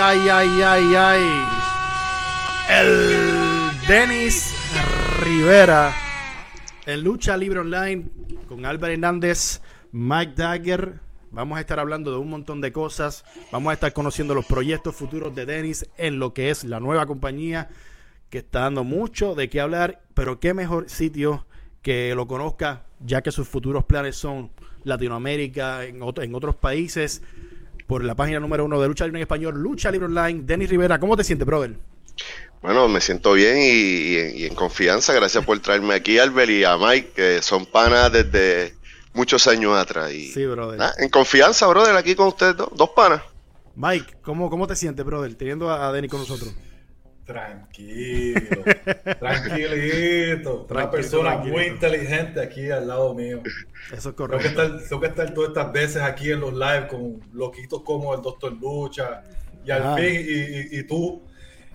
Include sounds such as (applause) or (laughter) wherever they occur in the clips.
ay, ay, ay, ay. El Denis Rivera en Lucha Libre Online con Álvaro Hernández, Mike Dagger. Vamos a estar hablando de un montón de cosas. Vamos a estar conociendo los proyectos futuros de Denis en lo que es la nueva compañía que está dando mucho de qué hablar. Pero qué mejor sitio que lo conozca, ya que sus futuros planes son Latinoamérica, en, en otros países por la página número uno de Lucha Libre en Español, Lucha Libre Online. Denis Rivera, ¿cómo te sientes, brother? Bueno, me siento bien y, en confianza. Gracias por traerme aquí, Albert y a Mike, que son panas desde muchos años atrás. Y, sí, brother. en confianza, brother, aquí con ustedes dos, panas. Mike, ¿cómo, ¿cómo te sientes, brother, teniendo a, a Denis con nosotros? Tranquilo, (laughs) tranquilito. Una persona muy inteligente aquí al lado mío. Eso es correcto. Tengo que, estar, todas estas veces aquí en los live con loquitos como el Doctor Lucha y al fin, y, tú.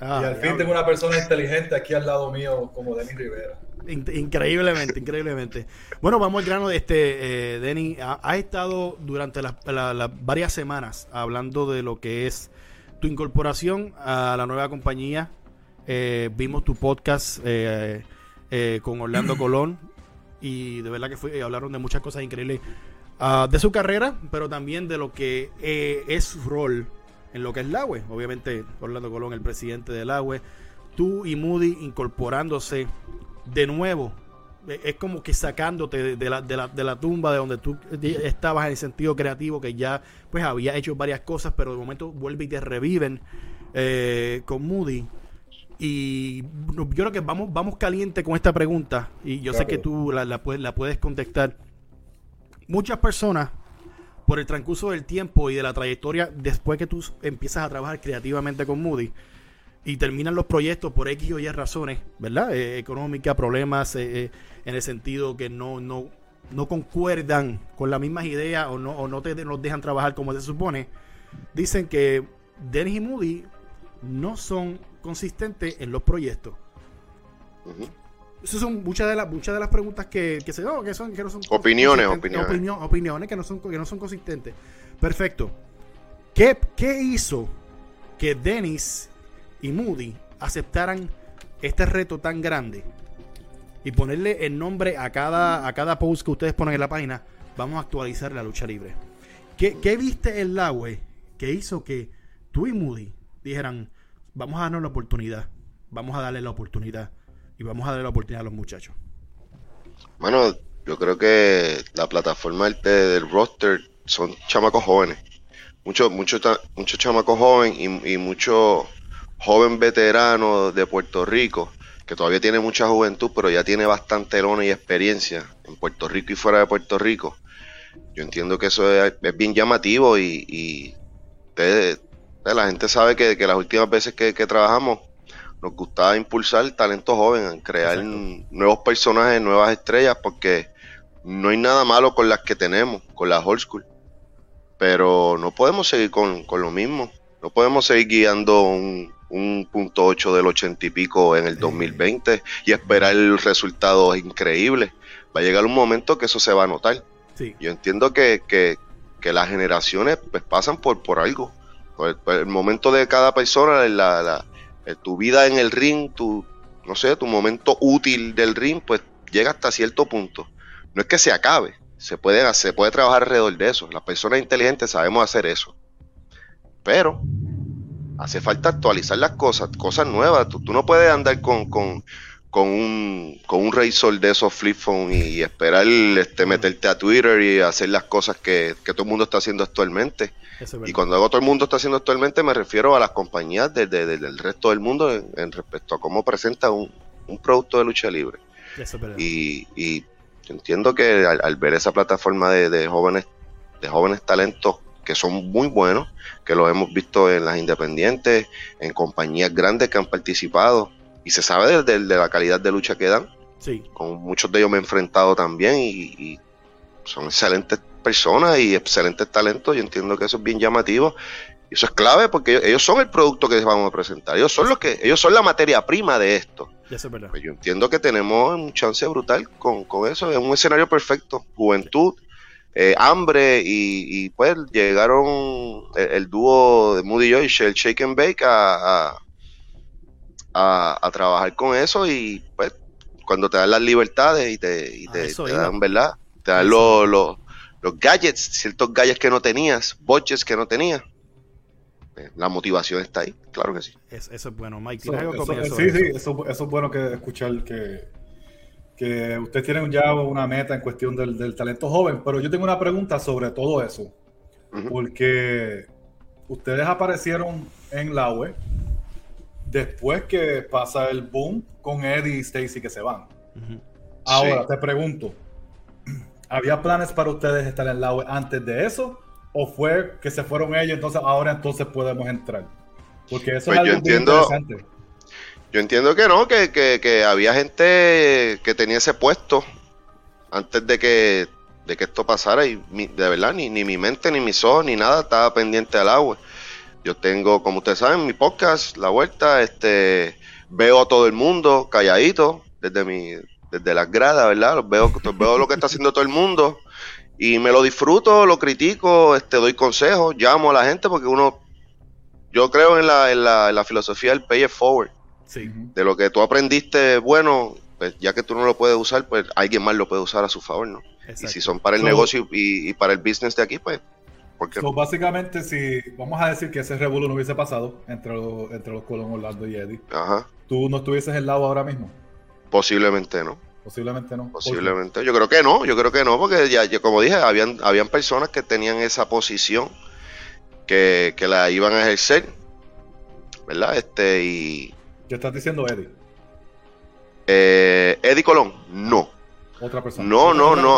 Ah, y al fin tengo una persona inteligente aquí al lado mío como Denis Rivera. increíblemente, increíblemente. Bueno, vamos al grano de este, eh, Denis. Ha, estado durante las varias semanas hablando de lo que es tu incorporación a la nueva compañía eh, vimos tu podcast eh, eh, con Orlando (clears throat) Colón y de verdad que fue, hablaron de muchas cosas increíbles ah, de su carrera, pero también de lo que es su rol en lo que es la Obviamente, Orlando Colón, el presidente del AWE, tú y Moody incorporándose de nuevo. Es como que sacándote de la, de, la, de la tumba de donde tú estabas en el sentido creativo, que ya pues había hecho varias cosas, pero de momento vuelve y te reviven con Moody. Y yo creo que vamos, vamos caliente con esta pregunta y yo sé que tú la, la, puedes, la puedes contestar. Muchas personas, por el transcurso del tiempo y de la trayectoria, después que tú empiezas a trabajar creativamente con Moody y terminan los proyectos por X o Y razones, ¿verdad? Eh, económica, problemas eh, eh, en el sentido que no, no, no concuerdan con las mismas ideas o no, o no te nos dejan trabajar como se supone, dicen que Dennis y Moody no son consistentes en los proyectos. Esas son muchas de las muchas de las preguntas que, se dan, que son que no son opiniones, opiniones. opiniones que no son que no son consistentes. Perfecto. ¿Qué, ¿Qué hizo que Dennis y Moody aceptaran este reto tan grande y ponerle el nombre a cada a cada post que ustedes ponen en la página? Vamos a actualizar la lucha libre. ¿Qué, qué viste el Laue que hizo que tú y Moody dijeran vamos a darnos la oportunidad, vamos a darle la oportunidad y vamos a darle la oportunidad a los muchachos. Bueno, yo creo que la plataforma del, roster son chamacos jóvenes, muchos muchos muchos chamacos jóvenes y, y muchos joven veterano de Puerto Rico que todavía tiene mucha juventud, pero ya tiene bastante lona y experiencia en Puerto Rico y fuera de Puerto Rico. Yo entiendo que eso es, bien llamativo y, y la gente sabe que, las últimas veces que, trabajamos nos gustaba impulsar talento joven, crear nuevos personajes, nuevas estrellas, porque no hay nada malo con las que tenemos, con las old school. Pero no podemos seguir con, lo mismo. No podemos seguir guiando un, un punto 8 del 80 y pico en el 2020 y esperar resultados increíbles. Va a llegar un momento que eso se va a notar. Yo entiendo que, que, las generaciones pues, pasan por, por algo. Pues, pues, el momento de cada persona, la, tu vida en el ring, tu, no sé, tu momento útil del ring, pues llega hasta cierto punto. No es que se acabe, se puede, se puede trabajar alrededor de eso. Las personas inteligentes sabemos hacer eso. Pero hace falta actualizar las cosas, cosas nuevas. Tú, no puedes andar con, con, con, un, con un razor de esos flip phone y, esperar este, meterte a Twitter y hacer las cosas que, que todo el mundo está haciendo actualmente. Y cuando hago todo el mundo está haciendo actualmente, me refiero a las compañías del resto del mundo en, respecto a cómo presenta un, producto de lucha libre. y, entiendo que al, ver esa plataforma de, jóvenes de jóvenes talentos que son muy buenos, que los hemos visto en las independientes, en compañías grandes que han participado, y se sabe de, la calidad de lucha que dan. Sí. Con muchos de ellos me he enfrentado también y son excelentes personas y excelentes talentos. Yo entiendo que eso es bien llamativo. Y eso es clave porque ellos son el producto que vamos a presentar. Ellos son los que, ellos son la materia prima de esto. Pues yo entiendo que tenemos un chance brutal con, eso. Es un escenario perfecto. Juventud, eh, hambre y, pues llegaron el, dúo de Moody Joyce, el Shake and Bake a, a, trabajar con eso y pues cuando te dan las libertades y te, dan, ¿verdad? Te dan los, los, gadgets, ciertos gadgets que no tenías, budgets que no tenías. Eh, la motivación está ahí, claro que sí. eso es bueno, Mike. sí, sí, eso, es bueno que escuchar que que ustedes tienen ya una meta en cuestión del, talento joven, pero yo tengo una pregunta sobre todo eso, porque ustedes aparecieron en la web después que pasa el boom con Eddie y Stacy que se van. Ahora te pregunto, (clears throat) ¿había planes para ustedes estar en la web antes de eso? ¿O fue que se fueron ellos, entonces ahora entonces podemos entrar? Porque eso es pues algo entiendo, interesante. Yo entiendo que no, que, había gente que tenía ese puesto antes de que, de que esto pasara y de verdad ni, ni mi mente, ni mis ojos, ni nada estaba pendiente al agua. Yo tengo, como ustedes saben, mi podcast, La Vuelta, este, veo a todo el mundo calladito desde mi, desde las gradas, ¿verdad? Veo, veo lo que está haciendo todo el mundo y me lo disfruto, lo critico, este, doy consejos, llamo a la gente porque uno, yo creo en la, en la, en la filosofía del pay it forward. De lo que tú aprendiste bueno, pues ya que tú no lo puedes usar, pues alguien más lo puede usar a su favor, ¿no? Y si son para el negocio y, para el business de aquí, pues ¿por qué básicamente, si vamos a decir que ese revuelo no hubiese pasado entre, los, entre los Colón, Orlando y Eddie, Ajá. ¿tú no estuvieses en lado ahora mismo? Posiblemente no. Posiblemente no. Posiblemente. Yo creo que no, yo creo que no, porque ya, como dije, habían, habían personas que tenían esa posición que, que la iban a ejercer, ¿verdad? Este, y, ¿Qué estás diciendo Eddie? Eh, Eddie Colón, no. Otra persona. No, no, no.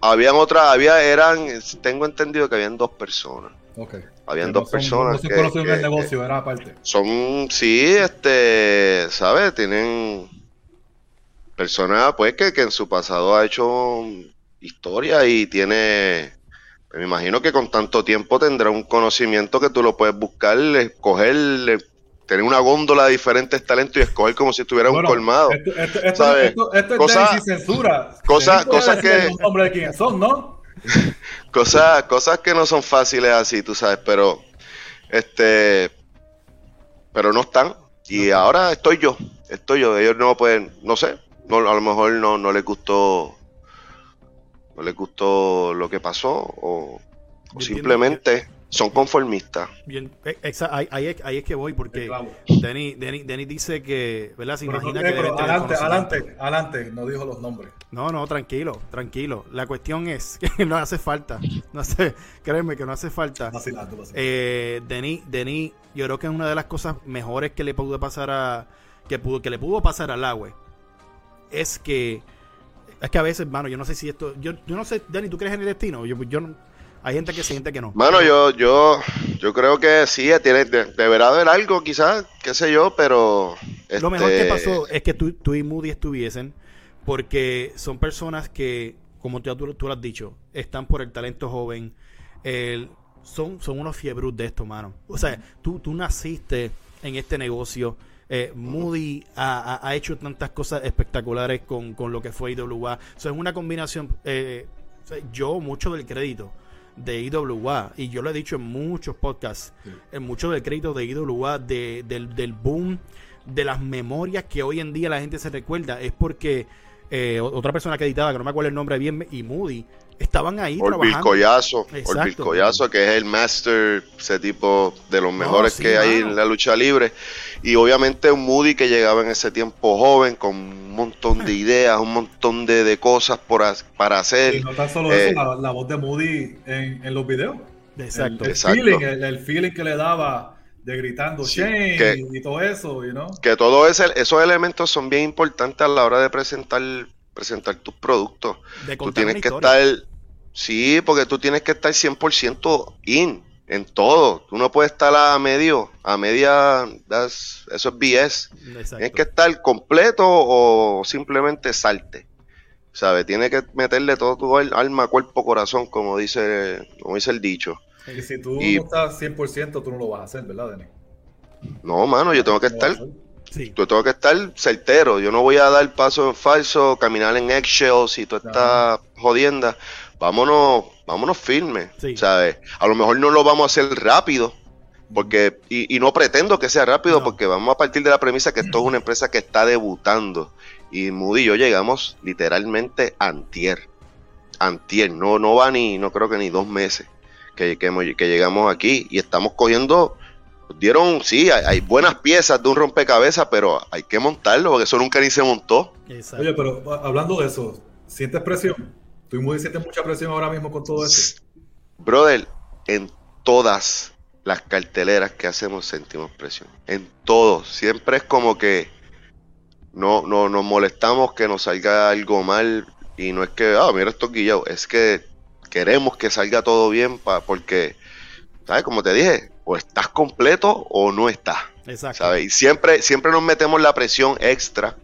habían otras, había, eran, tengo entendido que habían dos personas. Ok. Habían dos personas. No se conocen el negocio, era aparte. Son, sí, este, ¿sabes? Tienen personas, pues, que, que en su pasado ha hecho historia y tiene me imagino que con tanto tiempo tendrá un conocimiento que tú lo puedes buscar, escoger, tener una góndola de diferentes talentos y escoger como si estuviera un colmado. Esto, esto, esto, es censura. Cosas, cosas que. de quién son, ¿no? (laughs) cosas, cosas que no son fáciles así, tú sabes, pero. Este. Pero no están. Y ahora estoy yo. Estoy yo. Ellos no pueden. No sé. No, a lo mejor no, no les gustó. No les gustó lo que pasó. O, o simplemente son conformistas. Bien, eh, ahí, es, que voy, porque Denis dice que, ¿verdad? Se imagina que. adelante, adelante, adelante, no dijo los nombres. No, no, tranquilo, tranquilo. La cuestión es (laughs) que no hace falta. No hace, créeme que no hace falta. Eh, Denis, Denis, yo creo que es una de las cosas mejores que le pudo pasar a. que, pudo, que le pudo pasar al agua. Es que. Es que a veces, hermano, yo no sé si esto. Yo, yo no sé, Denis, ¿tú crees en el destino? Yo, yo no hay gente que siente que no. Bueno, yo, yo, yo creo que sí, tiene, deberá haber algo, quizás, qué sé yo, pero. Lo mejor que este, pasó es que tú, tú y Moody estuviesen, porque son personas que, como tú, tú, lo has dicho, están por el talento joven. son, son unos fiebrus de esto, mano. O sea, tú, tú naciste en este negocio. Eh, Moody ha, ha, hecho tantas cosas espectaculares con, con lo que fue IWA. O sea, es una combinación. Eh, yo, mucho del crédito de IWA, y yo lo he dicho en muchos podcasts, en mucho del crédito de IWA, de, del, del boom, de las memorias que hoy en día la gente se recuerda, es porque eh, otra persona que editaba, que no me acuerdo el nombre bien, y Moody, estaban ahí trabajando. Collazo, Collazo, que es el master, ese tipo de los mejores que hay en la lucha libre. Y obviamente un Moody que llegaba en ese tiempo joven, con un montón de (laughs) ideas, un montón de, cosas por, para hacer. Y no tan solo eso, eh, la, voz de Moody en, los videos. Exacto. El, Feeling, el, feeling que le daba de gritando Shane y, todo eso, you know? Que todos esos elementos son bien importantes a la hora de presentar presentar tus productos. tú tienes que estar, sí, porque tú tienes que estar 100% in en todo. Tú no puedes estar a medio, a media, eso es BS. Tienes que estar completo o simplemente salte. ¿Sabes? Tienes que meterle todo tu alma, cuerpo, corazón, como dice, como dice el dicho. Y si tú no estás 100%, tú no lo vas a hacer, ¿verdad, Denis? No, mano, yo tengo que estar Tú tengo que estar certero. Yo no voy a dar paso en falso, caminar en eggshells y tú estás jodienda. vámonos, vámonos firmes, ¿sabes? A lo mejor no lo vamos a hacer rápido, porque, y, no pretendo que sea rápido, porque vamos a partir de la premisa que esto es una empresa que está debutando. Y Moody y yo llegamos literalmente antier. Antier, no, no va ni, no creo que ni dos meses que, que, llegamos aquí y estamos cogiendo dieron, sí, hay, buenas piezas de un rompecabezas, pero hay que montarlo porque eso nunca ni se montó. Oye, pero hablando de eso, ¿sientes presión? ¿Tú muy sientes mucha presión ahora mismo con todo esto? Brother, en todas las carteleras que hacemos sentimos presión. En todo. Siempre es como que no, no nos molestamos que nos salga algo mal y no es que, ah, mira esto guillado, es que queremos que salga todo bien pa, porque, ¿sabes? Como te dije, o estás completo o no estás. Exacto. ¿sabes? Y siempre, siempre nos metemos la presión extra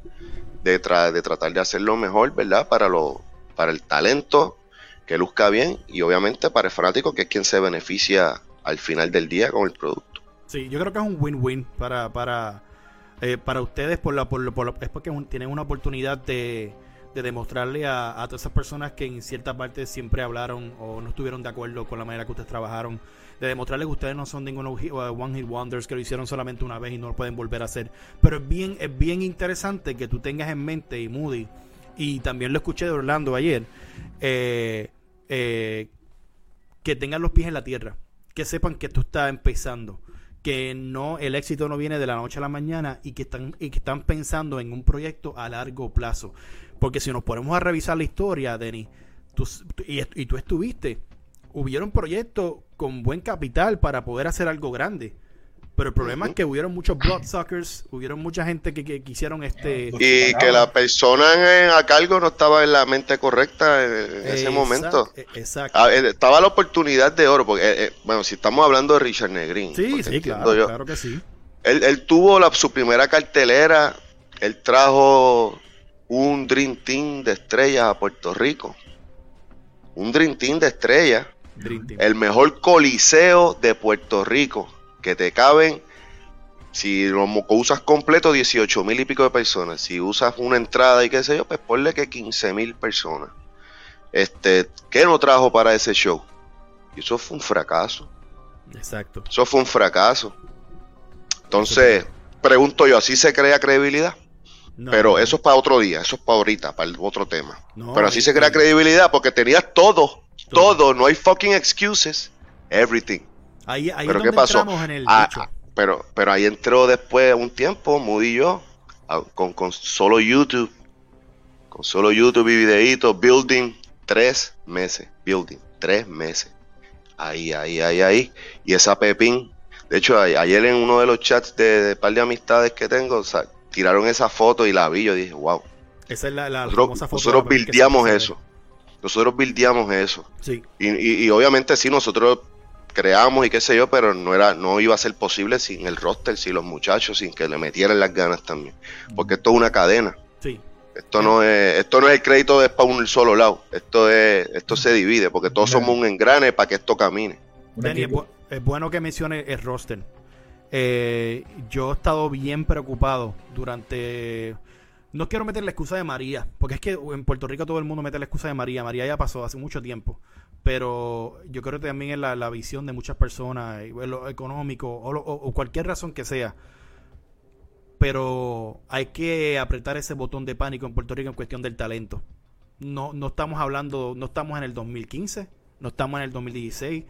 de, de tratar de hacerlo mejor, ¿verdad? Para, lo, para el talento, que luzca bien y obviamente para el fanático, que es quien se beneficia al final del día con el producto. Sí, yo creo que es un win-win para, para, eh, para ustedes, por la, por, por es porque tienen una oportunidad de, de demostrarle a, a, todas esas personas que en cierta parte siempre hablaron o no estuvieron de acuerdo con la manera que ustedes trabajaron, de demostrarles que ustedes no son ningunos uh, one hit wonders que lo hicieron solamente una vez y no lo pueden volver a hacer. Pero es bien, es bien interesante que tú tengas en mente y Moody, y también lo escuché de Orlando ayer, eh, eh, que tengan los pies en la tierra, que sepan que tú estás empezando que no el éxito no viene de la noche a la mañana y que están y que están pensando en un proyecto a largo plazo porque si nos ponemos a revisar la historia Denis y, y, tú estuviste hubieron proyectos con buen capital para poder hacer algo grande pero el problema es que hubieron muchos bloodsuckers, hubieron mucha gente que, quisieron este... Y que la persona a cargo no estaba en la mente correcta en, ese momento. E, exacto. Estaba la oportunidad de oro, porque, eh, eh, bueno, si estamos hablando de Richard Negrín. Sí, sí, claro, claro que sí. Él, tuvo la, su primera cartelera, él trajo un Dream Team de estrellas a Puerto Rico. Un Dream Team de estrellas. El mejor coliseo de Puerto Rico que te caben, si lo usas completo, 18 mil y pico de personas. Si usas una entrada y qué sé yo, pues ponle que 15 mil personas. Este, ¿qué no trajo para ese show? Y eso fue un fracaso. Exacto. Eso fue un fracaso. Entonces, pregunto yo, ¿así se crea credibilidad? Pero eso es para otro día, eso es para ahorita, para el otro tema. Pero así se crea credibilidad porque tenías todo, todo, no hay fucking excuses, everything. Ahí, ahí pero ¿qué pasó? En el ah, pero, pero ahí entró después un tiempo, Moody y yo, con, con solo YouTube, con solo YouTube y videitos, building, tres meses, building, tres meses. Ahí, ahí, ahí, ahí. Y esa Pepín, de hecho, ayer en uno de los chats de, par de amistades que tengo, tiraron esa foto y la vi, yo dije, wow. Esa es la, la nosotros, foto nosotros buildeamos eso. Nosotros buildeamos eso. Sí. Y, y, obviamente sí, nosotros creamos y qué sé yo, pero no era, no iba a ser posible sin el roster, sin los muchachos, sin que le metieran las ganas también. Porque esto es una cadena. Sí. Esto no es, esto no es el crédito de para un solo lado. Esto es, esto se divide, porque todos somos un engrane para que esto camine. es, bueno que mencione el roster. Eh, yo he estado bien preocupado durante no quiero meter la excusa de María, porque es que en Puerto Rico todo el mundo mete la excusa de María. María ya pasó hace mucho tiempo pero yo creo que también es la, visión de muchas personas, lo económico o, cualquier razón que sea. Pero hay que apretar ese botón de pánico en Puerto Rico en cuestión del talento. No, no estamos hablando, no estamos en el 2015, no estamos en el 2016.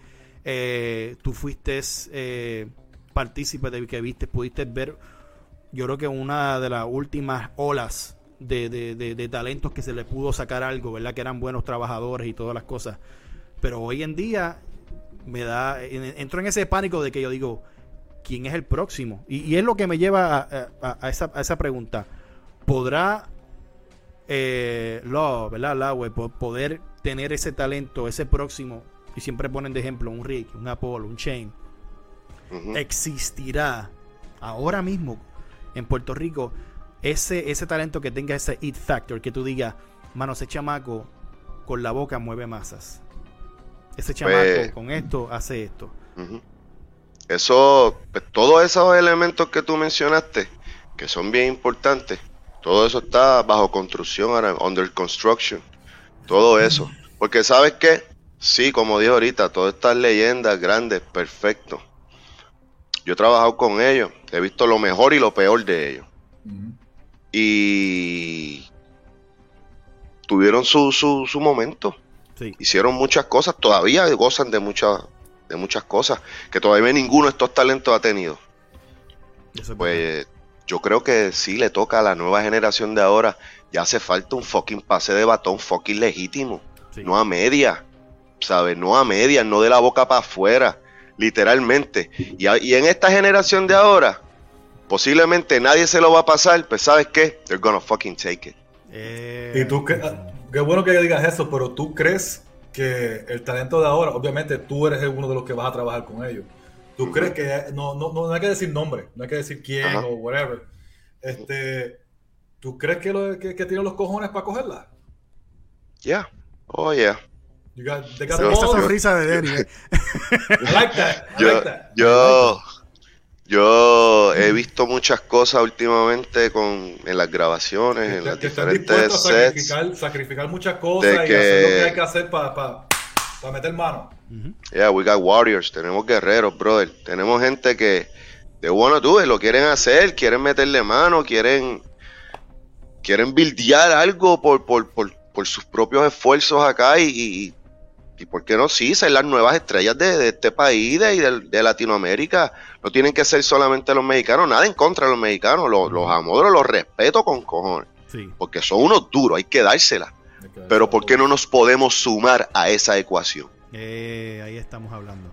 Eh, tú fuiste eh, partícipe de que viste, pudiste ver, yo creo que una de las últimas olas de, de, de talentos que se le pudo sacar algo, ¿verdad? Que eran buenos trabajadores y todas las cosas. Pero hoy en día me da, entro en ese pánico de que yo digo, ¿quién es el próximo? Y, es lo que me lleva a, esa, a esa, pregunta. ¿Podrá eh, ¿verdad? La web, poder tener ese talento, ese próximo, y siempre ponen de ejemplo un Rick, un Apollo, un Shane, existirá ahora mismo en Puerto Rico ese, ese talento que tenga ese it factor, que tú digas, mano, ese chamaco con la boca mueve masas. Ese pues, chamaco con esto hace esto. Eso, pues, todos esos elementos que tú mencionaste, que son bien importantes, todo eso está bajo construcción ahora, under construction. Todo eso. Porque sabes qué, sí, como dijo ahorita, todas estas leyendas grandes, perfecto. Yo he trabajado con ellos, he visto lo mejor y lo peor de ellos. Y tuvieron su, su, su momento. Hicieron muchas cosas, todavía gozan de muchas de muchas cosas que todavía ninguno de estos talentos ha tenido. pues yo creo que sí le toca a la nueva generación de ahora. Ya hace falta un fucking pase de batón fucking legítimo. No a media. ¿Sabes? No a media, no de la boca para afuera. Literalmente. Y, y, en esta generación de ahora, posiblemente nadie se lo va a pasar. Pues ¿sabes qué? They're gonna fucking take it. Eh, y tú, qué, qué bueno que digas eso, pero tú crees que el talento de ahora, obviamente tú eres uno de los que vas a trabajar con ellos. ¿Tú crees que no, no, no, hay que decir nombre, no hay que decir quién o whatever? Este, ¿Tú crees que, lo, que, que tiene los cojones para cogerla? Yeah. Oh, yeah. You got, they got esa sonrisa de Danny. Eh. (laughs) I like that. I yo, like that. Yo, yo he visto muchas cosas últimamente con, en las grabaciones, en las diferentes sets. Sacrificar, sacrificar muchas cosas y hacer lo que hay que hacer para meter mano. Yeah, we got warriors, tenemos guerreros, brother. Tenemos gente que de bueno do lo quieren hacer, quieren meterle mano, quieren quieren buildear algo por, por, por, por sus propios esfuerzos acá y, y por qué no, sí, ser las nuevas estrellas de, este país de, de, de, Latinoamérica. No tienen que ser solamente los mexicanos, nada en contra de los mexicanos. Los, los amodros los respeto con cojones. Porque son unos duros, hay que dársela. Pero ¿por qué no nos podemos sumar a esa ecuación? Eh, ahí estamos hablando.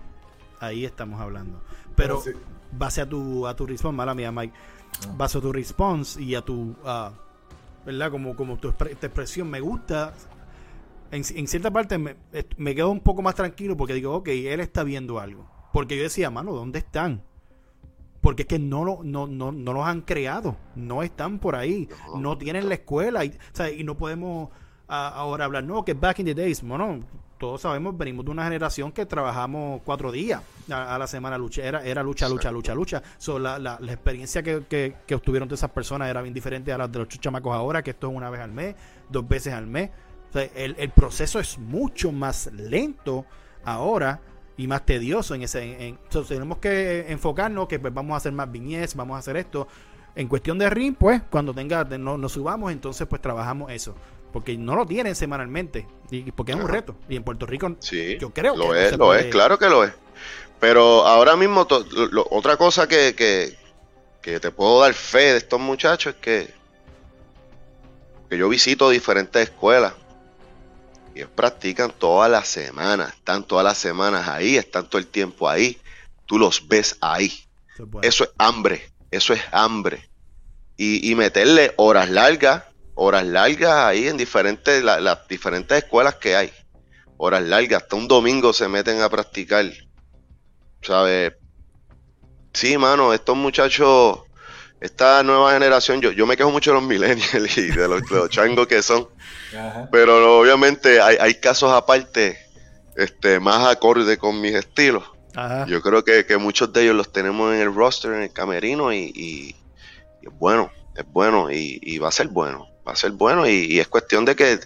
Ahí estamos hablando. Pero base a tu, a tu response, mala mía, Mike. Base a tu response y a tu. ¿Verdad? Como, como tu expresión me gusta en, cierta parte me, me, quedo un poco más tranquilo porque digo, ok, él está viendo algo. Porque yo decía, mano, ¿dónde están? Porque es que no, lo, no, no, no los han creado, no están por ahí, no tienen la escuela y, y no podemos ahora hablar, no, que back in the days, bueno, todos sabemos, venimos de una generación que trabajamos cuatro días a, la semana, lucha, era, era lucha, lucha, lucha, lucha. So, la, la, la, experiencia que, que, que obtuvieron de esas personas era bien diferente a la de los chamacos ahora, que esto es una vez al mes, dos veces al mes el, proceso es mucho más lento ahora y más tedioso en ese entonces tenemos que enfocarnos que pues, vamos a hacer más viñetas vamos a hacer esto. En cuestión de ring pues cuando tenga no, nos subamos entonces pues trabajamos eso porque no lo tienen semanalmente y porque es un reto. Y en Puerto Rico sí, yo creo lo es lo es claro que lo es. Pero ahora mismo otra cosa que, que, que te puedo dar fe de estos muchachos es que que yo visito diferentes escuelas ellos practican todas las semanas, están todas las semanas ahí, están todo el tiempo ahí. Tú los ves ahí. Eso es hambre, eso es hambre. Y, meterle horas largas, horas largas ahí en diferentes, las diferentes escuelas que hay. Horas largas, hasta un domingo se meten a practicar. ¿Sabes? Sí, mano, estos muchachos, esta nueva generación, yo, yo me quejo mucho de los millennials y de los, de los changos que son. Pero obviamente hay, casos aparte, este, más acorde con mis estilos. Yo creo que, muchos de ellos los tenemos en el roster, en el camerino, y, es bueno, es bueno, y, va a ser bueno, va a ser bueno, y, es cuestión de que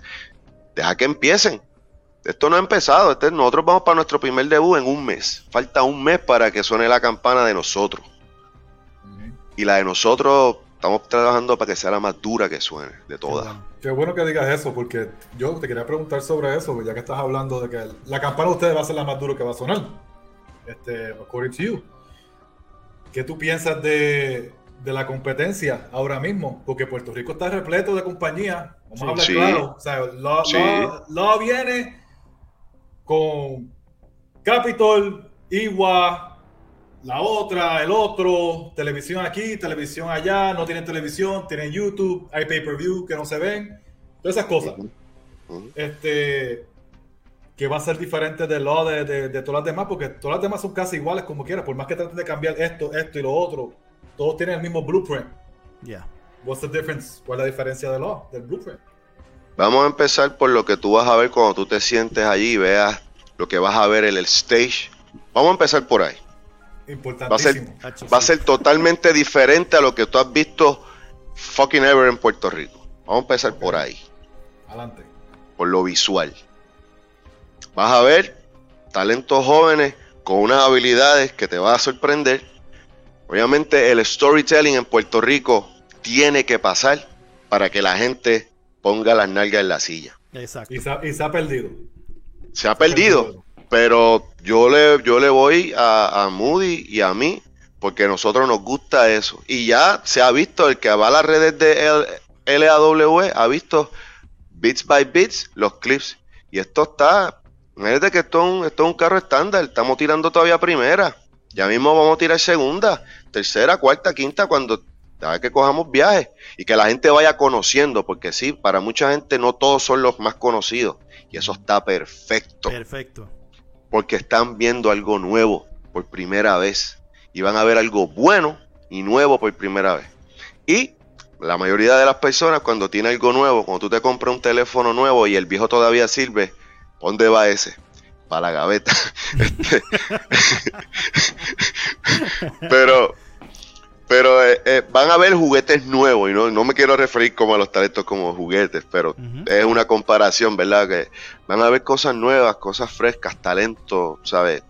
deja que empiecen. Esto no ha empezado, este, nosotros vamos para nuestro primer debut en un mes. Falta un mes para que suene la campana de nosotros. Y la de nosotros estamos trabajando para que sea la más dura que suene de todas. Qué bueno. que digas eso, porque yo te quería preguntar sobre eso, ya que estás hablando de que la campana de ustedes va a ser la más dura que va a sonar. Este, according to you. ¿Qué tú piensas de, de la competencia ahora mismo? Porque Puerto Rico está repleto de compañías. Vamos a hablar claro. O sea, lo, viene con Capitol, Iwa, la otra, el otro, televisión aquí, televisión allá, no tienen televisión, tienen YouTube, hay pay-per-view que no se ven, todas esas cosas. Este, que va a ser diferente de lo de, de, todas las demás, porque todas las demás son casi iguales como quieras, por más que traten de cambiar esto, esto y lo otro, todos tienen el mismo blueprint. Yeah. What's the difference? ¿Cuál es la diferencia de lo, del blueprint? Vamos a empezar por lo que tú vas a ver cuando tú te sientes allí y veas lo que vas a ver en el stage. Vamos a empezar por ahí. Va a, ser, va a ser totalmente diferente a lo que tú has visto fucking ever en Puerto Rico. Vamos a empezar por ahí. Adelante. Por lo visual. vas a ver talentos jóvenes con unas habilidades que te va a sorprender. Obviamente el storytelling en Puerto Rico tiene que pasar para que la gente ponga las nalgas en la silla. Exacto. Y se, ha perdido. Se ha, perdido, pero yo le, yo le voy a, Moody y a mí porque a nosotros nos gusta eso. Y ya se ha visto, el que va a las redes de LAW ha visto bits by bits los clips. Y esto está, imagínate que esto es, un, carro estándar, estamos tirando todavía primera. Ya mismo vamos a tirar segunda, tercera, cuarta, quinta, cuando que cojamos viajes y que la gente vaya conociendo, porque sí, para mucha gente no todos son los más conocidos. Y eso está perfecto. Perfecto. Porque están viendo algo nuevo por primera vez. Y van a ver algo bueno y nuevo por primera vez. Y la mayoría de las personas cuando tiene algo nuevo, cuando tú te compras un teléfono nuevo y el viejo todavía sirve, ¿dónde va ese? Para la gaveta. (laughs) Este, (laughs) (laughs) pero pero eh, eh, van a ver juguetes nuevos y no, no me quiero referir como a los talentos como juguetes, pero es una comparación, ¿verdad? Que van a ver cosas nuevas, cosas frescas, talentos, ¿sabes?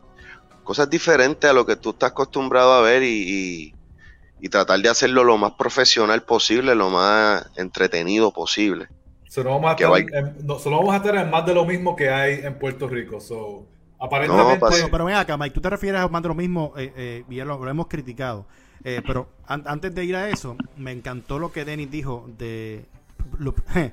Cosas diferentes a lo que tú estás acostumbrado a ver y, y, tratar de hacerlo lo más profesional posible, lo más entretenido posible. Solo vamos, a tener, solo vamos a tener más de lo mismo que hay en Puerto Rico. So, aparentemente... No, pero ven acá, Mike, tú te refieres a más de lo mismo eh, eh, y ya lo hemos criticado. Eh, pero antes de ir a eso, me encantó lo que Denis dijo de... (laughs)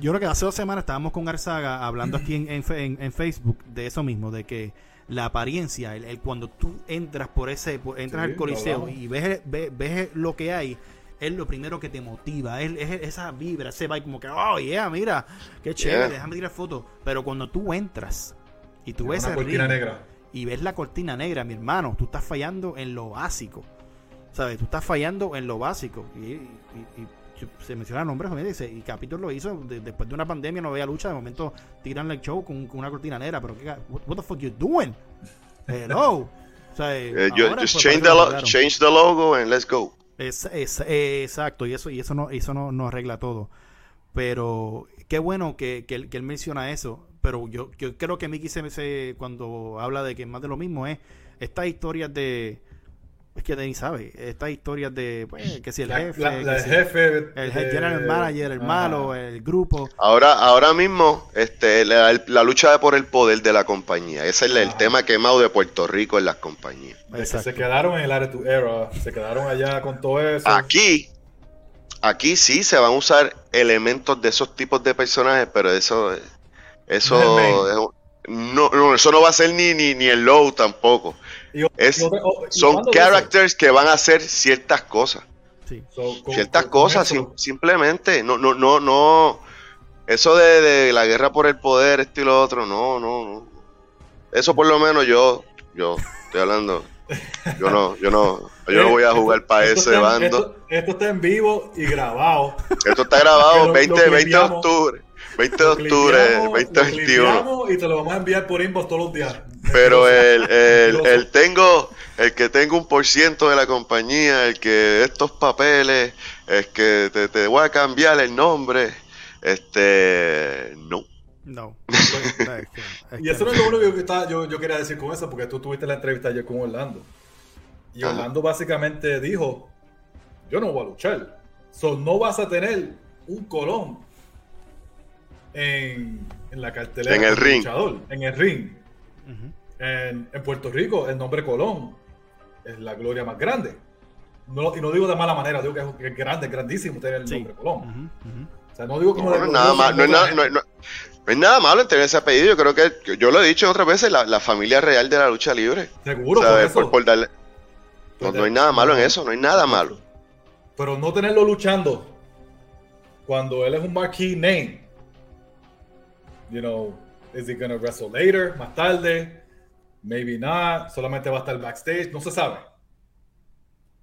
yo creo que hace dos semanas estábamos con Arzaga hablando aquí en, en, Facebook de eso mismo, de que la apariencia, el, cuando tú entras por ese, entras al coliseo y ves, ves, lo que hay, es lo primero que te motiva, es, esa vibra, ese va como que, oh yeah, mira, qué chévere, déjame tirar fotos. Pero cuando tú entras y tú ves negra. y ves la cortina negra, mi hermano, tú estás fallando en lo básico. ¿Sabes? Tú estás fallando en lo básico. Y, se menciona nombres, dice, y Capitol lo hizo después de una pandemia, no veía lucha, de momento tiran el show con, una cortina negra, pero ¿qué, what, the fuck you doing? Hello. (laughs) o sea, eh, just change the, change the, logo and let's go. Es, exacto, y eso, y eso no, eso no, no arregla todo. Pero qué bueno que, que, él, menciona eso. Pero yo, yo creo que Mickey se, se, cuando habla de que más de lo mismo es estas historias de es que Denis sabe, estas historias de pues, que si el jefe, el jefe, el general manager, el malo, el grupo. Ahora, ahora mismo, este, la, lucha por el poder de la compañía, ese es el tema quemado de Puerto Rico en las compañías. Se quedaron en el área Era, se quedaron allá con todo eso. Aquí, aquí sí se van a usar elementos de esos tipos de personajes, pero eso, eso, (laughs) no, eso no va a ser ni, ni, ni el low tampoco son characters que van a hacer ciertas cosas. ciertas cosas, simplemente. No, no, no, no. Eso de, la guerra por el poder, esto y lo otro, no, no, no. Eso por lo menos yo, yo estoy hablando. Yo no, yo no, yo no voy a jugar para ese bando. Esto, está en vivo y grabado. Esto está grabado (laughs) 20, 20 de octubre. 20 de octubre, 2021. Y te lo vamos a enviar por inbox todos los días. Pero el, el, tengo, el que tengo un por ciento de la compañía, el que estos papeles, es que te, te voy a cambiar el nombre, este, no. No. (laughs) (laughs) y eso no es lo único que yo, yo, quería decir con eso, porque tú tuviste la entrevista ayer con Orlando. Y Orlando básicamente dijo, yo no voy a luchar. So, no vas a tener un colón en, en la cartelera. En el ring. en el ring en, Puerto Rico, el nombre Colón es la gloria más grande. No, y no digo de mala manera, digo que es, grande, es grandísimo tener el nombre Colón. O sea, no digo como no, nada malo, no, es nada, malo en tener ese apellido. Yo creo que, yo lo he dicho otras veces, la, familia real de la lucha libre. Seguro, por, darle, no, hay nada malo en eso, no hay nada malo. Pero no tenerlo luchando cuando él es un marquee name. You know, is he gonna wrestle later, más tarde? Maybe not, solamente va a estar backstage, no se sabe.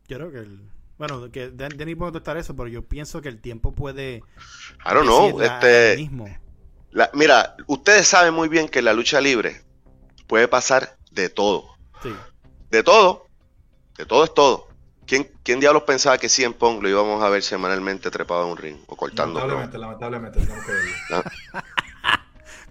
Yo creo que el, bueno, que Denny puede contestar eso, pero yo pienso que el tiempo puede. I don't know, este. Mismo. mira, ustedes saben muy bien que en la lucha libre puede pasar de todo. Sí. De todo. De todo es todo. ¿Quién, ¿Quién diablos pensaba que en Pong lo íbamos a ver semanalmente trepado en un ring o cortando? Lamentablemente, lamentablemente, verlo.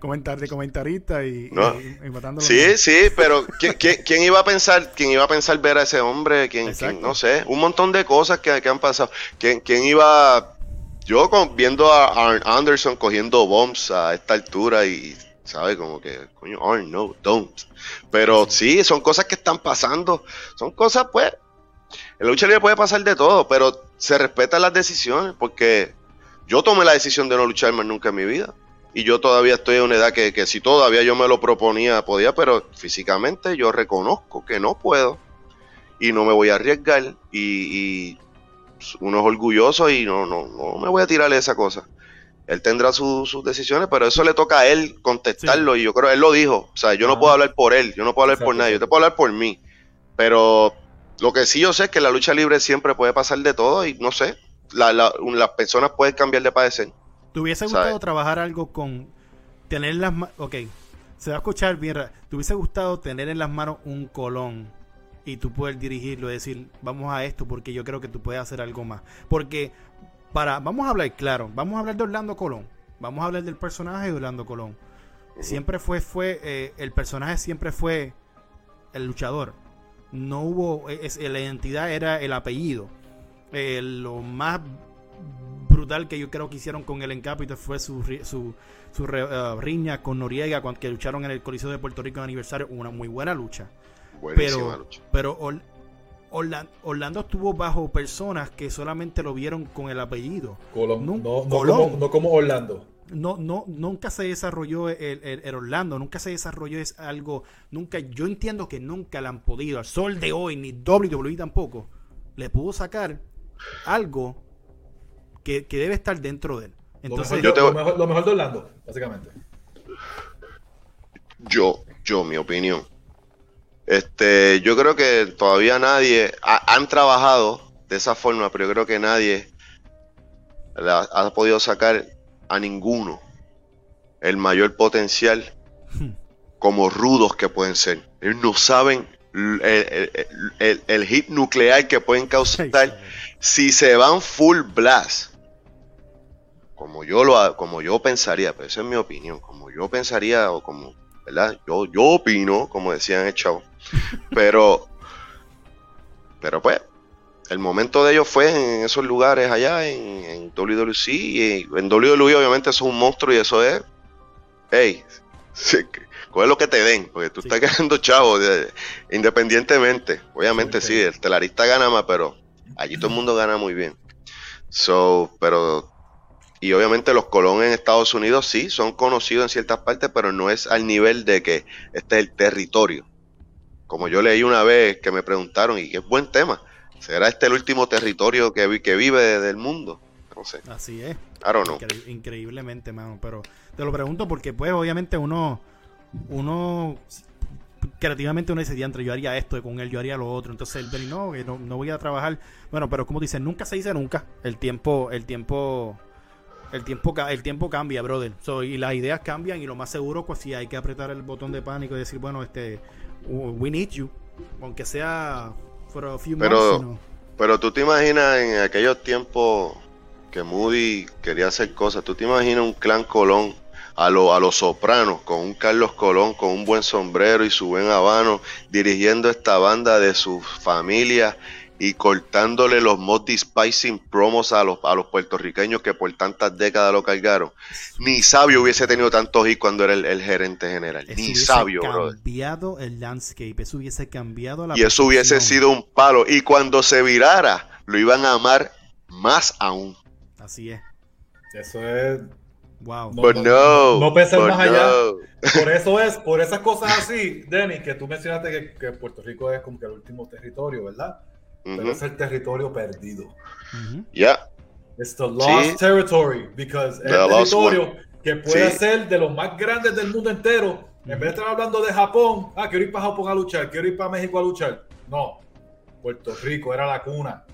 Comentar de comentarista y, matándolo. Sí, sí, pero ¿quién, iba a pensar, quién iba a pensar ver a ese hombre? ¿Quién, no sé, un montón de cosas que, han pasado. ¿Quién, quién iba yo viendo a Arn Anderson cogiendo bombs a esta altura y, ¿sabes? Como que, coño, Arn, no, don't. Pero sí, son cosas que están pasando. Son cosas, pues, en la lucha libre puede pasar de todo, pero se respetan las decisiones porque yo tomé la decisión de no luchar más nunca en mi vida. Y yo todavía estoy en una edad que, que si todavía yo me lo proponía, podía, pero físicamente yo reconozco que no puedo y no me voy a arriesgar. Y, y uno es orgulloso y no, no, no me voy a tirarle esa cosa. Él tendrá sus decisiones, pero eso le toca a él contestarlo y yo creo, él lo dijo, o sea, yo no puedo hablar por él, yo no puedo hablar por nadie, yo te puedo hablar por mí, pero lo que sí yo sé es que la lucha libre siempre puede pasar de todo y no sé, las personas pueden cambiar de padecer. ¿Te hubiese gustado trabajar algo con tener las manos, ok, se va a escuchar bien, ¿te hubiese gustado tener en las manos un colón y tú puedes dirigirlo y decir, vamos a esto porque yo creo que tú puedes hacer algo más. Porque para, vamos a hablar claro, vamos a hablar de Orlando Colón, vamos a hablar del personaje de Orlando Colón. Siempre fue, fue, eh, el personaje siempre fue el luchador. No hubo, es, la identidad era el apellido. Eh, lo más brutal que yo creo que hicieron con el Encapito fue su, su, su uh, riña con Noriega cuando que lucharon en el Coliseo de Puerto Rico en aniversario. Una muy buena lucha pero, pero Orlando, estuvo bajo personas que solamente lo vieron con el apellido. no, Como, Orlando. No, no, nunca se desarrolló el, Orlando, nunca se desarrolló es algo, nunca, yo entiendo que nunca le han podido, al sol de hoy, ni WWE tampoco, le pudo sacar algo que, debe estar dentro de él. Entonces, lo, mejor, lo mejor de Orlando, básicamente. Yo, yo, mi opinión este, yo creo que todavía nadie han trabajado de esa forma, pero yo creo que nadie ha, podido sacar a ninguno el mayor potencial (laughs) como rudos que pueden ser. Ellos no saben el, hit nuclear que pueden causar si se van full blast. Como yo lo como yo pensaría, pero esa es mi opinión, como yo pensaría o como, ¿verdad? Yo, yo opino, como decían el chavo (laughs) pero, pero pues, el momento de ellos fue en esos lugares allá, en, en WWC, y en WWE obviamente eso es un monstruo y eso es, hey, coge lo que te den, porque tú estás ganando chavo, independientemente, obviamente sí, el telarista gana más, pero allí todo el mundo gana muy bien. So, pero y obviamente los Colón en Estados Unidos sí son conocidos en ciertas partes, pero no es al nivel de que este es el territorio. Como yo leí una vez que me preguntaron, y qué buen tema, ¿será este el último territorio que, que vive del mundo? No sé. Así es. Claro, no. increíblemente, mano. Pero te lo pregunto porque, pues, obviamente uno, uno creativamente uno dice, entre yo haría esto, con él yo haría lo otro. Entonces él dice, no, no, no voy a trabajar. Bueno, pero como dicen, nunca se dice nunca. El tiempo, el tiempo, el tiempo, el tiempo cambia, brother. y las ideas cambian y lo más seguro, pues si hay que apretar el botón de pánico y decir, bueno, este, we need you, aunque sea for a few pero, Pero tú te imaginas en aquellos tiempos que Moody quería hacer cosas, tú te imaginas un clan Colón a, lo, a los sopranos, con un Carlos Colón con un buen sombrero y su buen habano, dirigiendo esta banda de su familia y cortándole los mod spicing promos a los, a los puertorriqueños que por tantas décadas lo cargaron. Ni Sabio hubiese tenido tantos hits cuando era el, gerente general. Ni Sabio, cambiado el landscape, eso hubiese cambiado la Y eso hubiese sido un palo. Y cuando se virara, lo iban a amar más aún. Así es. Eso es Wow. No, no, no, más allá. Por eso es, por esas cosas así, Denny, que tú mencionaste que, Puerto Rico es como que el último territorio, ¿verdad? Pero es el territorio perdido. Ya. Es the lost territory, because es el territorio que puede ser de los más grandes del mundo entero. En vez de estar hablando de Japón, ah, quiero ir para Japón a luchar, quiero ir para México a luchar. No, Puerto Rico era la cuna.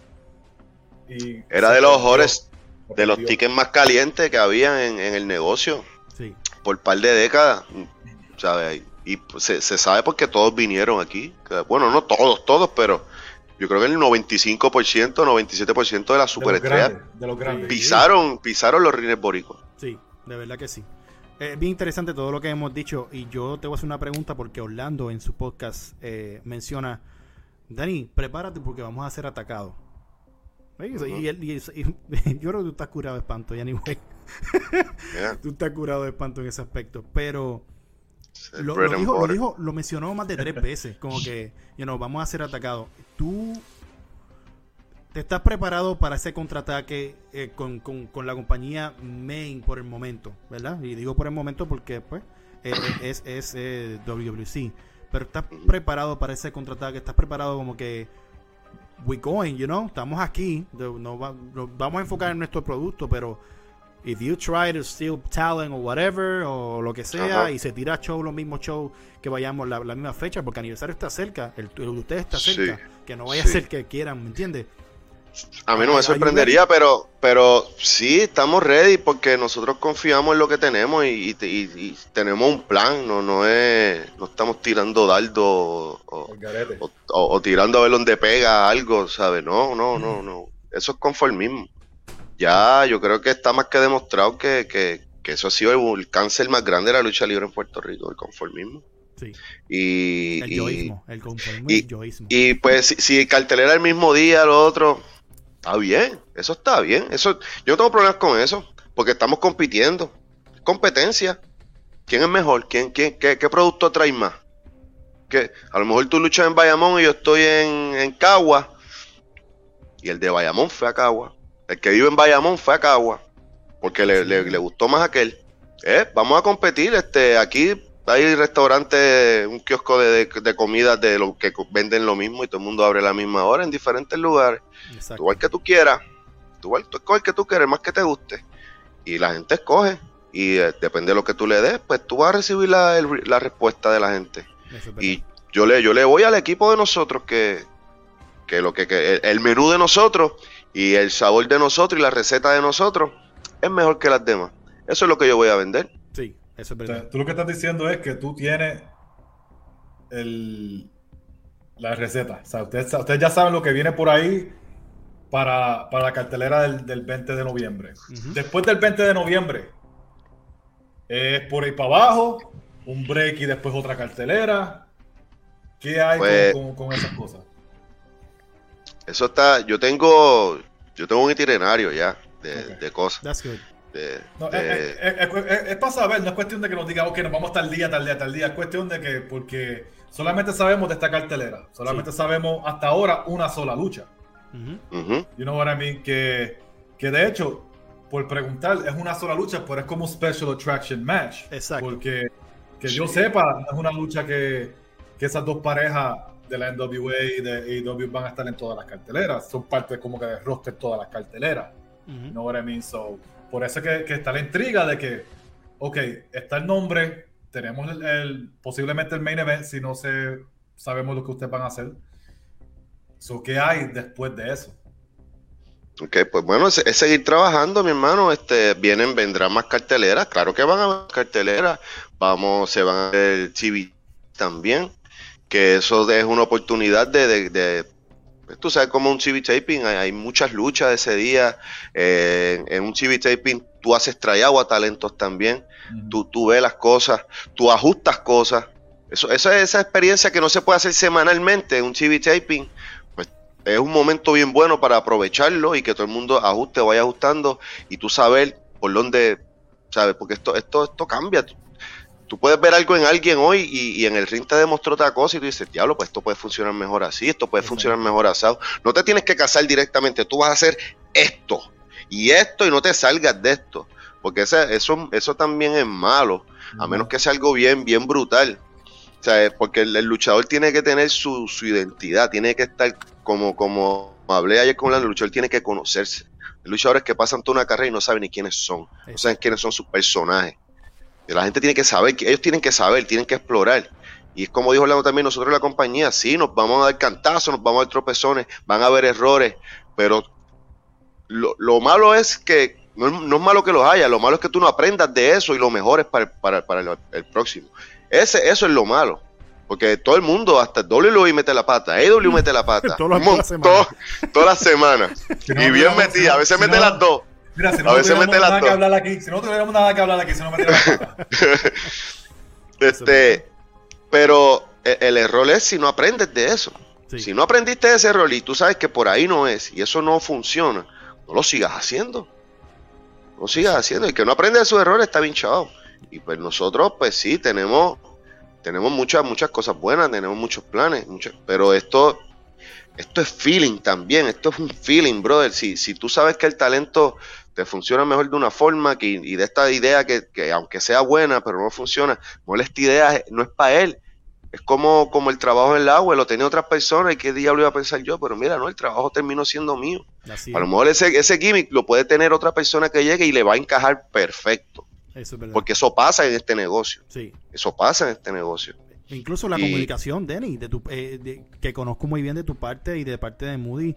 Y era de los mejores, de los tickets más calientes que había en, el negocio. Sí. Por par de décadas. ¿sabes? Y se, se sabe porque todos vinieron aquí. Bueno, no todos, todos, pero yo creo que el 95%, 97% de las superestrellas de los grandes, pisaron, pisaron los rines boricos. Sí, de verdad que sí. Es bien interesante todo lo que hemos dicho y yo te voy a hacer una pregunta porque Orlando en su podcast eh, menciona, Dani, prepárate porque vamos a ser atacados. Y, (laughs) yo creo que tú estás curado de espanto, ya ni güey. (laughs) Tú estás curado de espanto en ese aspecto. Pero lo, dijo, lo, mencionó más de tres veces. Como que, you know, vamos a ser atacados. Tú te estás preparado para ese contraataque eh, con, con, la compañía main por el momento, ¿verdad? Y digo por el momento porque, pues, eh, eh, es, es WWC. Pero estás preparado para ese contraataque. Estás preparado como que we going, you know, estamos aquí, no, vamos a enfocar en nuestro producto, pero if you try to steal talent o whatever, o lo que sea, y se tira show, los mismos shows, que vayamos la, la misma fecha, porque aniversario está cerca, el, de ustedes está cerca, que no vaya a ser que quieran, ¿me entiendes? A mí no me sorprendería, pero, pero sí, estamos ready porque nosotros confiamos en lo que tenemos y, tenemos un plan, no, no es, no estamos tirando dardo o, tirando a ver dónde pega algo, ¿sabes? No, no, no, no. Eso es conformismo. Ya, yo creo que está más que demostrado que, que, eso ha sido el, cáncer más grande de la lucha libre en Puerto Rico, el conformismo. Sí. Y, el yoísmo, el conformismo y, el yoísmo. Y pues si, si cartelera el mismo día, lo otro, Está bien, eso está bien. Eso, yo no tengo problemas con eso, porque estamos compitiendo. Competencia. ¿Quién es mejor? ¿Quién, quién, qué, producto trae más? Que a lo mejor tú luchas en Bayamón y yo estoy en, en Cagua. Y el de Bayamón fue a Cagua. El que vive en Bayamón fue a Cagua. Porque le, le, gustó más aquel. Eh, vamos a competir. Este, aquí hay restaurantes, un kiosco de, de, comidas de lo que venden lo mismo y todo el mundo abre a la misma hora en diferentes lugares. Tú el que tú quieras, tú, escoge el que tú quieras, más que te guste. Y la gente escoge. Y eh, depende de lo que tú le des, pues tú vas a recibir la, la respuesta de la gente. Y yo le, yo le voy al equipo de nosotros que, que lo que, que el, menú de nosotros y el sabor de nosotros y la receta de nosotros es mejor que las demás. Eso es lo que yo voy a vender. Sí, eso es verdad. tú lo que estás diciendo es que tú tienes el, la receta. O sea, ustedes, ustedes ya saben lo que viene por ahí para, la cartelera del, 20 de noviembre. Después del 20 de noviembre, es por ahí para abajo, un break y después otra cartelera. ¿Qué hay pues, con, esas cosas? Eso está, yo tengo, yo tengo un itinerario ya de, cosas. es, para saber, no es cuestión de que nos diga, ok, nos vamos tal día, tal día, tal día. Es cuestión de que, porque solamente sabemos de esta cartelera, solamente sabemos hasta ahora una sola lucha. You know what I mean? Que, que de hecho, por preguntar, es una sola lucha, pero es como un special attraction match. Exacto. Porque que yo sepa, es una lucha que, que esas dos parejas de la NWA y de AEW van a estar en todas las carteleras. Son parte como que de roster todas las carteleras. You know what I mean? So, por eso que, que, está la intriga de que, ok, está el nombre, tenemos el, posiblemente el main event, si no sé, sabemos lo que ustedes van a hacer. ¿Qué hay después de eso? Ok, pues bueno, es, seguir trabajando, mi hermano. Este, vienen, vendrán más carteleras. Claro que van a haber carteleras. Vamos, se van a ver TV también. Que eso es una oportunidad de, pues, tú sabes, como un TV taping, hay, muchas luchas ese día. Eh, en un TV taping tú haces tryout a talentos también. tú, tú ves las cosas, tú ajustas cosas. Eso, esa, esa experiencia que no se puede hacer semanalmente en un TV taping es un momento bien bueno para aprovecharlo y que todo el mundo ajuste, vaya ajustando y tú saber por dónde, ¿sabes? Porque esto, esto, esto cambia. Tú, puedes ver algo en alguien hoy y, en el ring te demostró otra cosa y tú dices, diablo, pues esto puede funcionar mejor así, esto puede funcionar mejor asado. No te tienes que casar directamente, tú vas a hacer esto y esto y no te salgas de esto. Porque ese, eso, eso también es malo, a menos que sea algo bien, bien brutal. O sea, porque el, luchador tiene que tener su, su, identidad, tiene que estar como, como hablé ayer con el luchador, tiene que conocerse. Hay luchadores que pasan toda una carrera y no saben ni quiénes son, no saben quiénes son sus personajes. La gente tiene que saber, ellos tienen que saber, tienen que explorar. Y es como dijo Lalo también, nosotros en la compañía, sí, nos vamos a dar cantazos, nos vamos a dar tropezones, van a haber errores, pero lo, malo es que, no, es malo que los haya, lo malo es que tú no aprendas de eso y lo mejores para, para, para el, el, próximo. Ese, eso es lo malo. Porque todo el mundo, hasta WWE mete la pata, AEW (laughs) mete la pata. todas las semanas. (laughs) y bien metida, a veces mete las dos. Mira, si no a veces mete nada que hablar aquí, si no tuviéramos nada que hablar aquí, si no me Este, pero e, el, error es si no aprendes de eso. Si no aprendiste de ese error y tú sabes que por ahí no es y eso no funciona, no lo sigas haciendo. No sigas haciendo. Y que no aprende de sus errores está bien chavo. Y pues nosotros, pues sí, tenemos, tenemos muchas, muchas cosas buenas, tenemos muchos planes, pero esto, esto es feeling también, esto es un feeling, brother. Si, si tú sabes que el talento te funciona mejor de una forma que, y de esta idea que, aunque sea buena, pero no funciona, esta idea no es para él. Es como, como el trabajo en el agua, lo tenía otras personas y qué diablo iba a pensar yo, pero mira, no, el trabajo terminó siendo mío. a lo mejor ese, ese gimmick lo puede tener otra persona que llegue y le va a encajar perfecto. Porque eso pasa en este negocio. Sí. Eso pasa en este negocio. Incluso la comunicación, Denny, de tu, eh, que conozco muy bien de tu parte y de parte de Moody,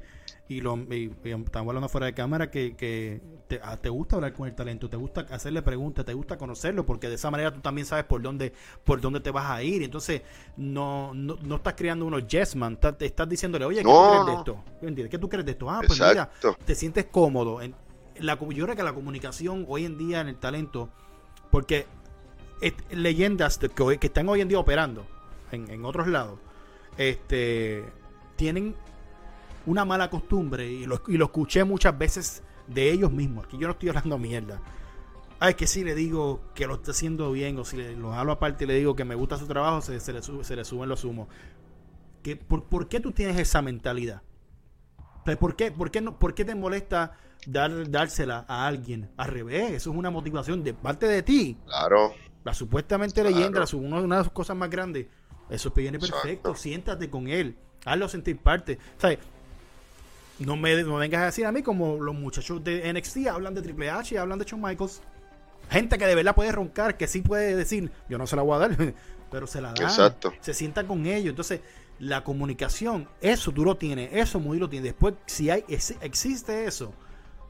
y, lo, estamos hablando fuera de cámara, que, ah, te, gusta hablar con el talento, te gusta hacerle preguntas, te gusta conocerlo, porque de esa manera tú también sabes por dónde por dónde te vas a ir. Entonces, no, no, estás creando unos yes man, te estás diciéndole, oye, ¿qué tú crees de esto? ¿Qué tú crees de esto? Ah, pues mira, te sientes cómodo. En, la, yo creo que la comunicación hoy en día en el talento porque leyendas que, que, están hoy en día operando en, otros lados, este, tienen una mala costumbre y lo, y lo escuché muchas veces de ellos mismos. Aquí yo no estoy hablando mierda. Ay, que si le digo que lo está haciendo bien o si le, lo hablo aparte y le digo que me gusta su trabajo, se, le, se le suben los humos. ¿Qué, por, qué tú tienes esa mentalidad? ¿Por qué, por qué, no, ¿Por qué te molesta dar, dársela a alguien. Al revés, eso es una motivación de parte de ti. Claro. La supuestamente leyenda, la, una, de sus cosas más grandes. Eso viene perfecto. Siéntate con él. Hazlo sentir parte. ¿Sabes? No me no vengas a decir a mí como los muchachos de NXT hablan de Triple H y hablan de Shawn Michaels. Gente que de verdad puede roncar, que sí puede decir, yo no se la voy a dar, (laughs) pero se la da. Exacto. Se sienta con ellos. Entonces, la comunicación, eso tú lo tienes, eso muy lo tienes. Después, si hay, existe eso,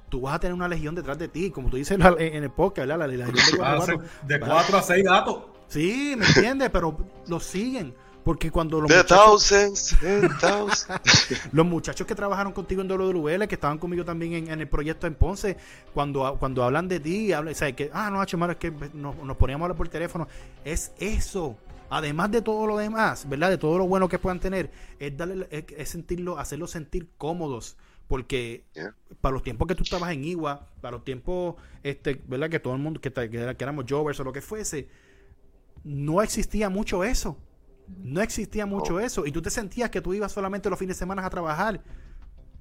tú vas a tener una legión detrás de ti, como tú dices en el podcast, La, legión de, (laughs) de cuatro a seis gatos. Sí, ¿me entiendes? Pero lo siguen. Porque cuando los muchachos, (laughs) los muchachos que trabajaron contigo en WWL, que estaban conmigo también en, el proyecto en Ponce, cuando, cuando hablan de ti, hablan, ¿sabes? que, ah, no, H, es que nos, poníamos a hablar por teléfono, es eso. Además de todo lo demás, ¿verdad? De todo lo bueno que puedan tener, es darle, es, sentirlo, hacerlos sentir cómodos porque para los tiempos que tú estabas en Igua, para los tiempos, este, ¿verdad? Que todo el mundo, que, que, éramos Jovers o lo que fuese, no existía mucho eso. No existía mucho eso. Y tú te sentías que tú ibas solamente los fines de semana a trabajar.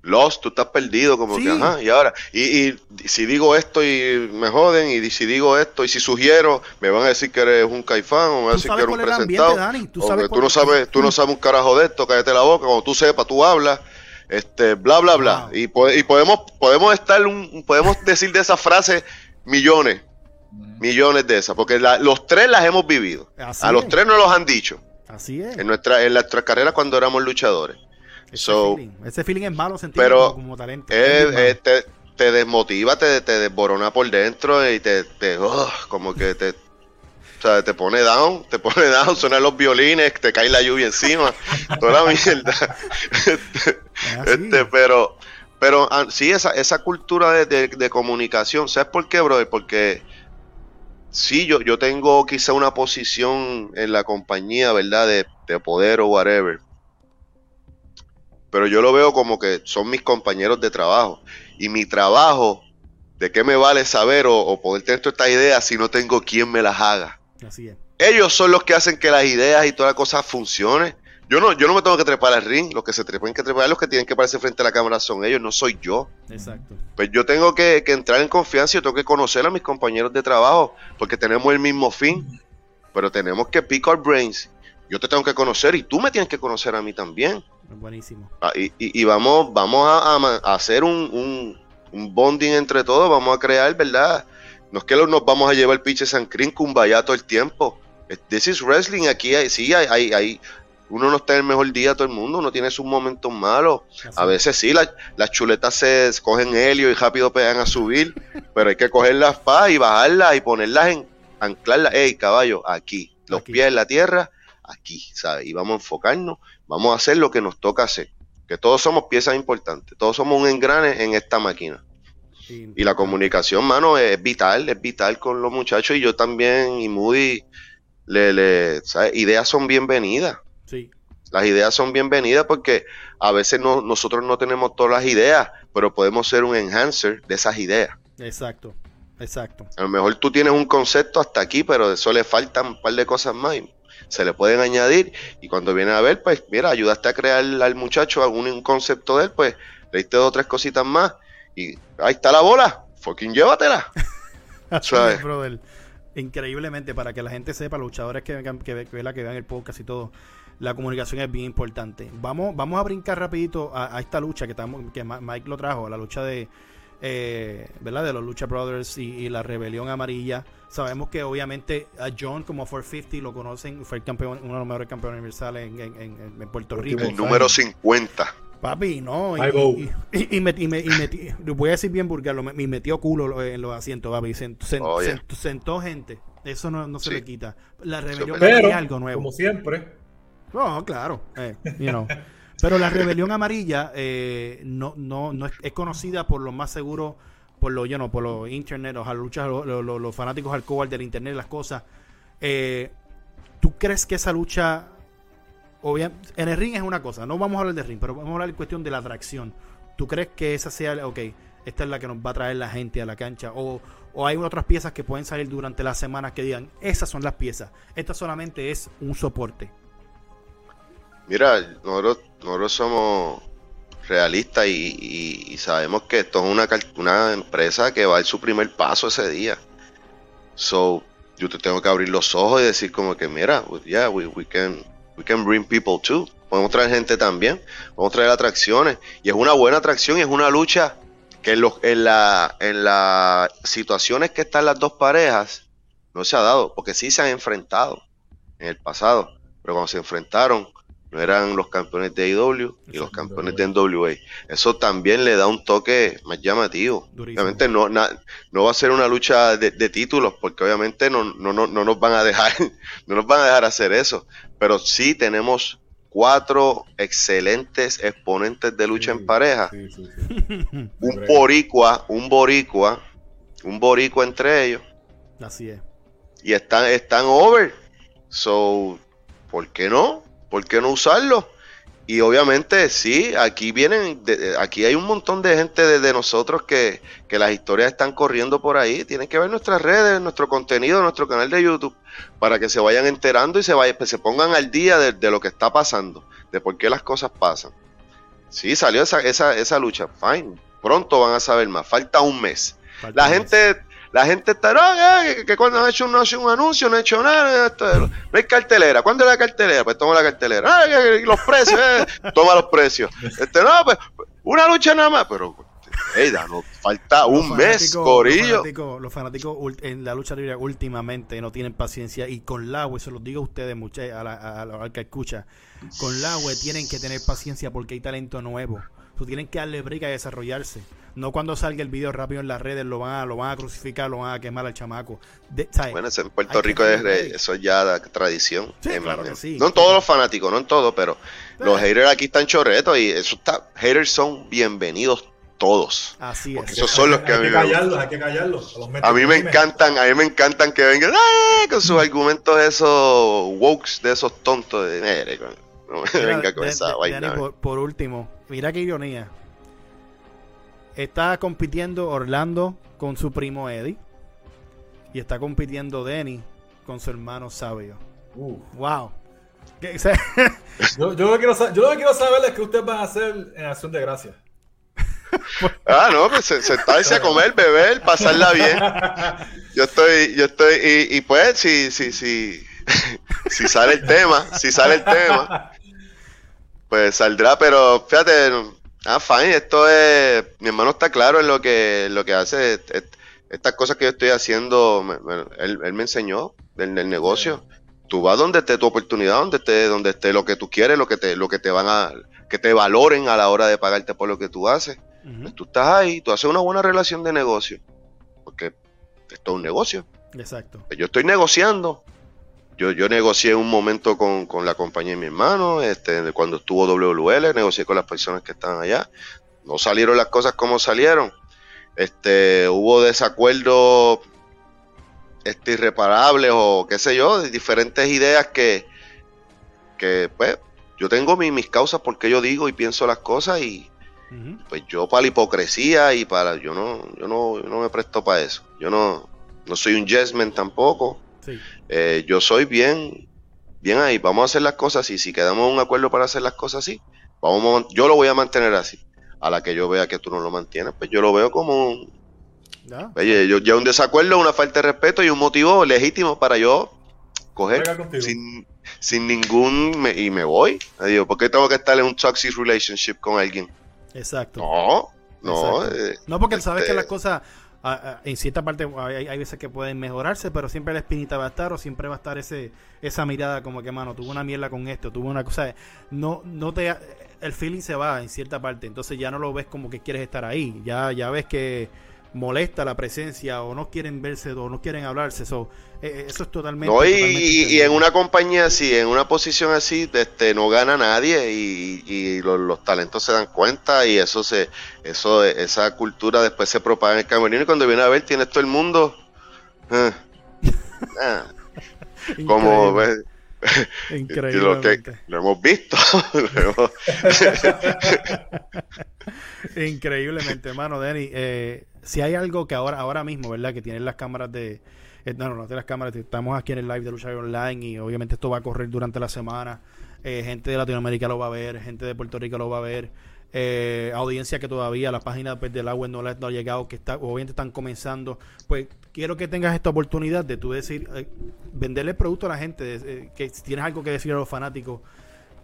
Lost, tú estás perdido, como que, ajá, y ahora, y, si digo esto y me joden, y si digo esto y si sugiero, me van a decir que eres un caifán, o me van a decir que eres un presentado. ¿Tú, sabes tú no sabes, tú no sabes un carajo de esto, cállate la boca, cuando tú sepas, tú hablas, este, bla, bla, bla. Y, y, podemos, podemos estar, un, podemos decir de esa frase millones, millones de esas, porque los tres las hemos vivido. a los tres nos los han dicho. Así es. En nuestra, en nuestras carreras cuando éramos luchadores. Ese, feeling. Ese feeling es malo sentirlo como talento. te, te, desmotiva, te, te desborona por dentro y te, te oh, como que te, o sea, te pone down, te pone (laughs) down, suenan los violines, te cae la lluvia encima, (laughs) toda la mierda. este, pero, pero ah, sí, esa, esa cultura de, comunicación, ¿sabes por qué, brother? Porque sí, yo, yo tengo quizá una posición en la compañía, ¿verdad? De, de poder o whatever. Pero yo lo veo como que son mis compañeros de trabajo. Y mi trabajo, ¿de qué me vale saber o, o poder tener toda esta idea si no tengo quien me las haga? Ellos son los que hacen que las ideas y toda la cosa funcione. Yo no, yo no me tengo que trepar al ring, los que se trepan que trepar, los que tienen que aparecer frente a la cámara son ellos, no soy yo. Exacto. Pues yo tengo que, entrar en confianza y tengo que conocer a mis compañeros de trabajo, porque tenemos el mismo fin, pero tenemos que pick our brains. Yo te tengo que conocer y tú me tienes que conocer a mí también. Buenísimo. Ah, y, vamos, vamos a, hacer un, un, un, bonding entre todos, vamos a crear, ¿verdad? No es que nos vamos a llevar pinche San Crin Kumbaya todo el tiempo. This is wrestling. Aquí hay, sí, hay, hay, uno no está en el mejor día todo el mundo, uno tiene sus momentos malos. A veces sí, las chuletas se cogen helio y rápido pegan a subir, (laughs) pero hay que cogerlas pa y bajarlas y ponerlas en, anclarlas. Ey, caballo, aquí. Los pies en la tierra, aquí, ¿sabes? Y vamos a enfocarnos, vamos a hacer lo que nos toca hacer. Que todos somos piezas importantes, todos somos un engrane en esta máquina. Y, la comunicación, mano, es vital, es vital con los muchachos y yo también y Moody, le, le, ideas son bienvenidas. Sí. Las ideas son bienvenidas porque a veces no, nosotros no tenemos todas las ideas, pero podemos ser un enhancer de esas ideas. Exacto, exacto. A lo mejor tú tienes un concepto hasta aquí, pero de eso le faltan un par de cosas más y se le pueden añadir. Y cuando viene a ver, pues mira, ayudaste a crear al muchacho algún un concepto de él, pues le diste dos o tres cositas más y ahí está la bola, fucking llévatela. (laughs) ¿Sabes? Brother. Increíblemente, para que la gente sepa, los luchadores que, que, que, que vean el podcast y todo, la comunicación es bien importante. Vamos, vamos a brincar rapidito a, esta lucha que, estamos, que Mike lo trajo, la lucha de, eh, ¿verdad? De los Lucha Brothers y, la rebelión amarilla. Sabemos que obviamente a John como 450 lo conocen, fue el campeón, uno de los mejores campeones universales en, en, en Puerto Rico. El número 50. Papi, no. Y, y, y, y, voy a decir bien vulgar, me, metió culo en los asientos, papi. Oh, sentó, gente. Eso no, no se le quita. La rebelión es algo nuevo. Como siempre. No, claro. Eh, Pero la rebelión amarilla eh, no, no, no es, conocida por lo más seguro, por lo, you por los internet, los, luchas, los, los, fanáticos al del internet, las cosas. Eh, ¿Tú crees que esa lucha, en el ring es una cosa, no vamos a hablar de ring, pero vamos a hablar de cuestión de la atracción. ¿Tú crees que esa sea, ok, esta es la que nos va a traer la gente a la cancha? ¿O, o hay otras piezas que pueden salir durante la semana que digan, esas son las piezas, esta solamente es un soporte? Mira, nosotros, nosotros somos realistas y, sabemos que esto es una, empresa que va a dar su primer paso ese día. So, yo te tengo que abrir los ojos y decir como que, mira, yeah, we, we, can, we can bring people too. Podemos traer gente también, podemos traer atracciones. Y es una buena atracción y es una lucha que en, los, en, la, en las situaciones que están las dos parejas no se ha dado, porque sí se han enfrentado en el pasado, pero cuando se enfrentaron no eran los campeones de AEW y los campeones de NWA. Eso también le da un toque más llamativo. Obviamente no, no va a ser una lucha de, títulos, porque obviamente no, no, no, no, nos van a dejar, (laughs) no nos van a dejar hacer eso. Pero sí tenemos cuatro excelentes exponentes de lucha en pareja. (laughs) un boricua, un boricua, un boricua entre ellos. Así es. Y están, están over. So, ¿por qué no? ¿Por qué no usarlo? Y obviamente sí, aquí vienen, aquí hay un montón de gente de, nosotros que, las historias están corriendo por ahí. Tienen que ver nuestras redes, nuestro contenido, nuestro canal de YouTube, para que se vayan enterando y se, vayan, se pongan al día de, lo que está pasando, de por qué las cosas pasan. Sí, salió esa, esa, esa lucha, fine. Pronto van a saber más, falta un mes. la gente la gente está, no, que, cuando han hecho un, un anuncio, no ha hecho nada, no hay cartelera. ¿Cuándo es la cartelera? Pues toma la cartelera. Ah, los precios, eh, (laughs) toma los precios. Este, no, pues, una lucha nada más, pero Hey, nos falta un mes, Corillo. Los fanáticos, en la lucha libre últimamente no tienen paciencia y con la web, se los digo a ustedes, muchachos, a, al que escucha, con la web tienen que tener paciencia porque hay talento nuevo. Tienen que darle briga y desarrollarse. No cuando salga el video rápido en las redes lo van a, lo van a crucificar, lo van a quemar al chamaco. bueno, en Puerto Rico es, eso ya tradición. Sí, claro que sí. No en todos los fanáticos, no en todos, pero los haters aquí están chorretos y eso está. Haters son bienvenidos todos. Así es. Esos son los que, a mí callarlos, hay que callarlos. A mí me encantan, a mí me encantan que vengan con sus argumentos esos wokes de esos tontos de no venga con esa vaina. por último, mira qué ironía Está compitiendo Orlando con su primo Eddie. Y está compitiendo Denny con su hermano Sabio. Wow. (laughs) yo, lo que quiero, yo, lo que quiero saber es que ustedes van a hacer en acción de gracia. (laughs) ah, no, pues sentarse a comer, beber, pasarla bien. Yo estoy, yo estoy, y, y pues, si, si, si, (laughs) si sale el tema, si sale el tema, pues saldrá, pero fíjate, Ah, fine, esto es. Mi hermano está claro en lo que, lo que hace. estas cosas que yo estoy haciendo, él, me enseñó del, negocio. Tú vas donde esté tu oportunidad, donde esté, donde esté lo que tú quieres, lo que te, lo que te van a, que te valoren a la hora de pagarte por lo que tú haces. Pues tú estás ahí, tú haces una buena relación de negocio. Porque esto es un negocio. Exacto. Pues yo estoy negociando, yo, yo negocié un momento con, la compañía de mi hermano, este, cuando estuvo WWL, negocié con las personas que estaban allá. No salieron las cosas como salieron. este, hubo desacuerdos este, irreparables o qué sé yo, de diferentes ideas que, que pues, yo tengo mis causas porque yo digo y pienso las cosas y pues yo para la hipocresía y para, yo no, yo no, no me presto para eso. Yo no, no soy un yesman tampoco. Eh, yo soy bien, bien ahí. Vamos a hacer las cosas así. Si quedamos en un acuerdo para hacer las cosas así, vamos yo lo voy a mantener así. A la que yo vea que tú no lo mantienes, pues yo lo veo como Oye, yo, ya un desacuerdo, una falta de respeto y un motivo legítimo para yo coger sin, sin, ningún y me voy. Adiós, ¿por qué tengo que estar en un toxic relationship con alguien? Exacto. No, no. Eh, no, porque él sabe que este las cosas en cierta parte hay, hay, veces que pueden mejorarse, pero siempre la espinita va a estar o siempre va a estar ese esa mirada como que, mano, tuvo una mierda con esto, tuvo una cosa, no no te el feeling se va en cierta parte, entonces ya no lo ves como que quieres estar ahí, ya ya ves que molesta la presencia o no quieren verse o no quieren hablarse. Eso, eh, eh, eso es totalmente. No, y, en una compañía así, en una posición así, este, no gana nadie y, los, talentos se dan cuenta y eso se, eso, esa cultura después se propaga en el camerino y cuando viene a ver tiene todo el mundo. Eh, (laughs) como (laughs) ves, Increíble. Lo, lo hemos visto. (laughs) Increíblemente, hermano, Denny. Eh, si hay algo que ahora, ahora mismo, ¿verdad? Que tienen las cámaras de. Eh, no, no, no de las cámaras. Estamos aquí en el live de Lucha Online y obviamente esto va a correr durante la semana. Eh, gente de Latinoamérica lo va a ver, gente de Puerto Rico lo va a ver. Eh, audiencia que todavía la página pues, del agua no, le, ha llegado, que está, obviamente están comenzando. Pues quiero que tengas esta oportunidad de tú decir, venderle el producto a la gente, que si tienes algo que decir a los fanáticos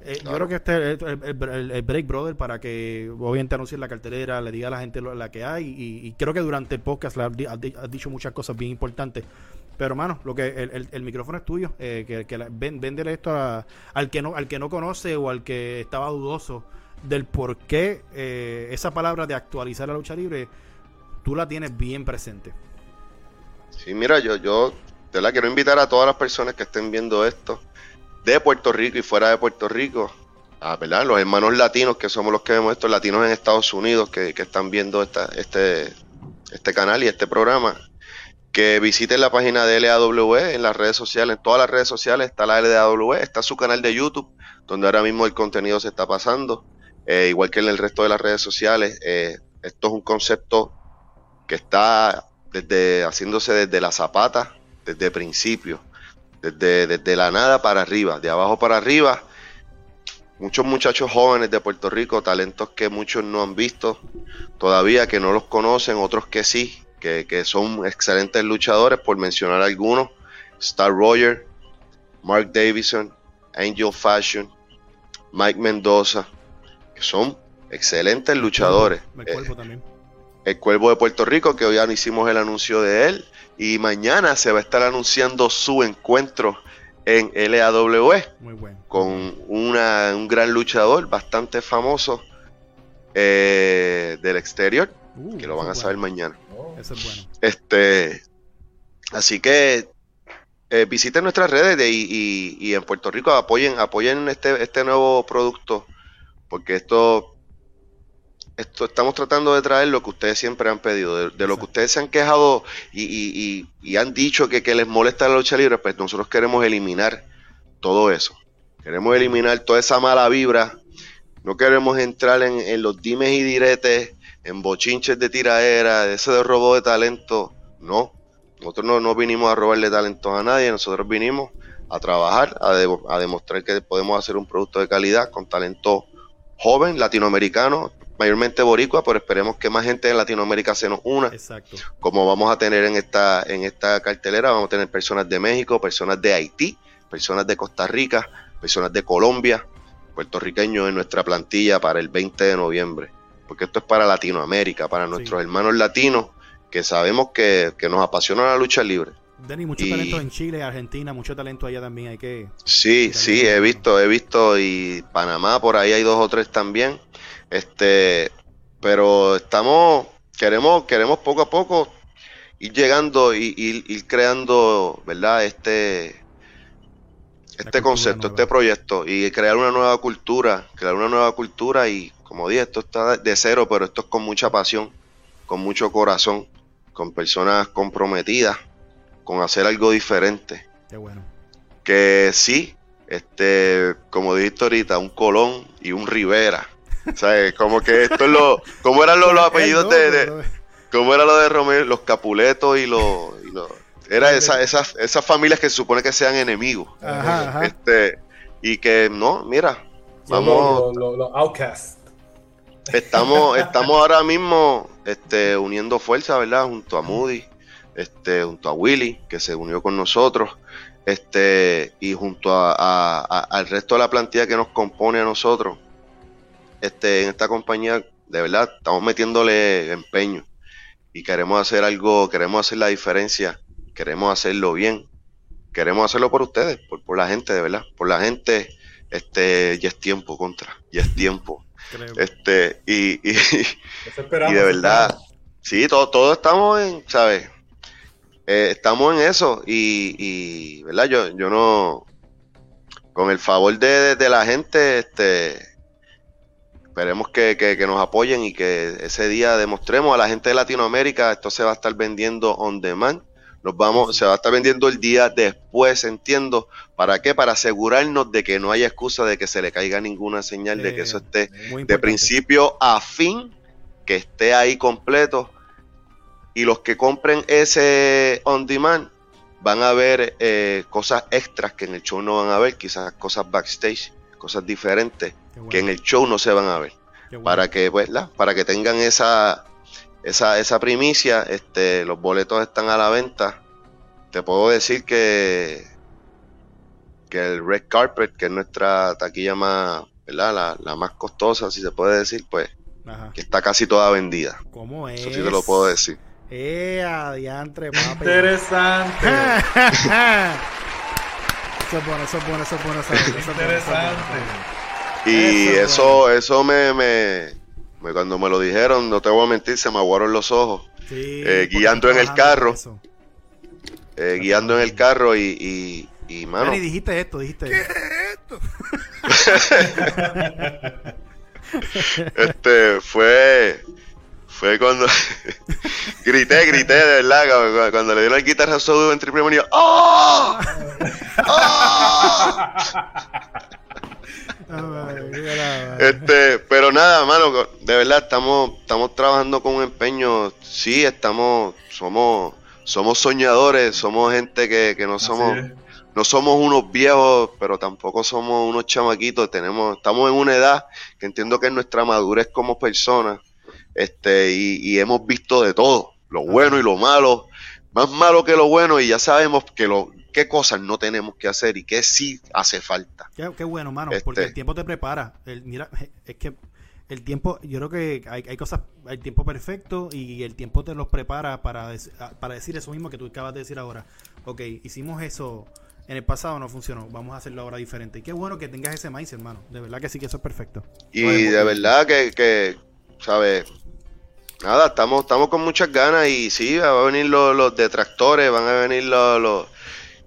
eh, yo creo que este es el, Break Brother para que obviamente anuncie la cartelera, le diga a la gente la que hay y, creo que durante el podcast has, dicho muchas cosas bien importantes. Pero hermano, lo que el, micrófono es tuyo, eh, que, que véndele esto al que no al que no conoce o al que estaba dudoso del por qué eh, esa palabra de actualizar la lucha libre tú la tienes bien presente. Sí, mira, yo yo te la quiero invitar a todas las personas que estén viendo esto de Puerto Rico y fuera de Puerto Rico, a ¿verdad? los hermanos latinos, que somos los que vemos estos latinos en Estados Unidos, que, están viendo esta, este, este canal y este programa, que visiten la página de LAW en las redes sociales, en todas las redes sociales está la LAW, está su canal de YouTube, donde ahora mismo el contenido se está pasando, eh, igual que en el resto de las redes sociales. Eh, esto es un concepto que está desde haciéndose desde la zapata, desde principio desde, la nada para arriba, de abajo para arriba. Muchos muchachos jóvenes de Puerto Rico, talentos que muchos no han visto todavía, que no los conocen, otros que sí, que, son excelentes luchadores, por mencionar algunos. Star Roger, Mark Davison, Angel Fashion, Mike Mendoza, que son excelentes luchadores. El cuervo también. El cuervo de Puerto Rico, que hoy ya hicimos el anuncio de él. Y mañana se va a estar anunciando su encuentro en LAW Muy con una, un gran luchador bastante famoso eh, del exterior, uh, que lo van a saber mañana. Oh. Eso es bueno. Este, así que eh, visiten nuestras redes y, y, en Puerto Rico apoyen, apoyen este, este nuevo producto, porque esto esto, estamos tratando de traer lo que ustedes siempre han pedido, de, lo que ustedes se han quejado y, han dicho que, les molesta la lucha libre, pues nosotros queremos eliminar todo eso. Queremos eliminar toda esa mala vibra. No queremos entrar en, los dimes y diretes, en bochinches de tiraera, de ese de robo de talento. No, nosotros no, no vinimos a robarle talentos a nadie, nosotros vinimos a trabajar, a, a demostrar que podemos hacer un producto de calidad con talento joven, latinoamericano, mayormente boricua, pero esperemos que más gente en Latinoamérica se nos una. Exacto. Como vamos a tener en esta, en esta cartelera, vamos a tener personas de México, personas de Haití, personas de Costa Rica, personas de Colombia, puertorriqueños en nuestra plantilla para el 20 de noviembre. Porque esto es para Latinoamérica, para nuestros hermanos latinos que sabemos que, nos apasiona la lucha libre. Denny, mucho talento en Chile, Argentina, mucho talento allá también. Hay que. Sí, sí, he visto, he visto. Y Panamá, por ahí hay dos o tres también. Este, pero estamos, queremos, queremos poco a poco ir llegando y ir, creando, ¿verdad? Este, este concepto, este proyecto y crear una nueva cultura, crear una nueva cultura y como dije, esto está de cero, pero esto es con mucha pasión, con mucho corazón, con personas comprometidas, con hacer algo diferente. Qué bueno. Que sí, este, como dijiste ahorita, un Colón y un Rivera. ¿Sabes? Como que esto es lo. ¿Cómo eran los, (laughs) apellidos de, ¿Cómo era lo de Romeo? Los Capuletos y los. era esa, esas, esas familias que se supone que sean enemigos. Este, y que no, mira, vamos. Los, outcasts. Estamos, (laughs) estamos ahora mismo este, uniendo fuerza, ¿verdad? Junto a Moody, este, junto a Willy, que se unió con nosotros, este, y junto a, al resto de la plantilla que nos compone a nosotros, este, en esta compañía, de verdad, estamos metiéndole empeño y queremos hacer algo, queremos hacer la diferencia, queremos hacerlo bien, queremos hacerlo por ustedes, por, por la gente, de verdad, por la gente, este, ya es tiempo contra, ya es tiempo. Este, y, y, y, de verdad, sí, todos todo estamos en, ¿sabes? Eh, estamos en eso y, y, ¿verdad? Yo, yo no, con el favor de, de la gente, este, Esperemos que, que, nos apoyen y que ese día demostremos a la gente de Latinoamérica, esto se va a estar vendiendo on demand. Nos vamos, se va a estar vendiendo el día después, entiendo. ¿Para qué? Para asegurarnos de que no haya excusa de que se le caiga ninguna señal, de que eso esté de principio a fin, que esté ahí completo. Y los que compren ese on demand van a ver eh, cosas extras que en el show no van a ver, quizás cosas backstage, cosas diferentes que en el show no se van a ver. Para que, pues, para que tengan esa, esa, esa primicia, este, los boletos están a la venta. Te puedo decir que, que el Red Carpet, que es nuestra taquilla más, ¿verdad? La, más costosa, si se puede decir, pues, que está casi toda vendida. ¿Cómo es? Eso sí te lo puedo decir. Eh, adiantre, papi. Interesante. (laughs) eso es bueno, eso es bueno, eso es bueno. Interesante. Y eso, eso, me, me, cuando me lo dijeron, no te voy a mentir, se me aguaron los ojos. Eh, guiando en el carro. Eh, guiando en el carro y, y, y mano. Y dijiste esto, dijiste ¿Qué esto? (laughs) este fue fue cuando (laughs) grité, grité de verdad cuando, le dieron el guitarra solo en triple manía. ¡Oh! ¡Oh! (laughs) este, pero nada, mano, de verdad estamos, estamos trabajando con un empeño. Sí, estamos, somos, somos soñadores, somos gente que, que no somos, no somos unos viejos, pero tampoco somos unos chamaquitos. Tenemos, estamos en una edad que entiendo que es nuestra madurez como personas, este, y, y hemos visto de todo, lo bueno y lo malo, más malo que lo bueno, y ya sabemos que lo, qué cosas no tenemos que hacer y qué sí hace falta. Qué, bueno, mano, porque el este tiempo te prepara. El, mira, es que el tiempo, yo creo que hay, hay cosas, hay tiempo perfecto y el tiempo te los prepara para, para decir eso mismo que tú acabas de decir ahora. Ok, hicimos eso en el pasado, no funcionó, vamos a hacerlo ahora diferente. Y qué bueno que tengas ese mindset, hermano. De verdad que sí que eso es perfecto. Y de verdad que, que ¿sabes? Nada, estamos, estamos con muchas ganas y sí, van a venir los, los detractores, van a venir los, los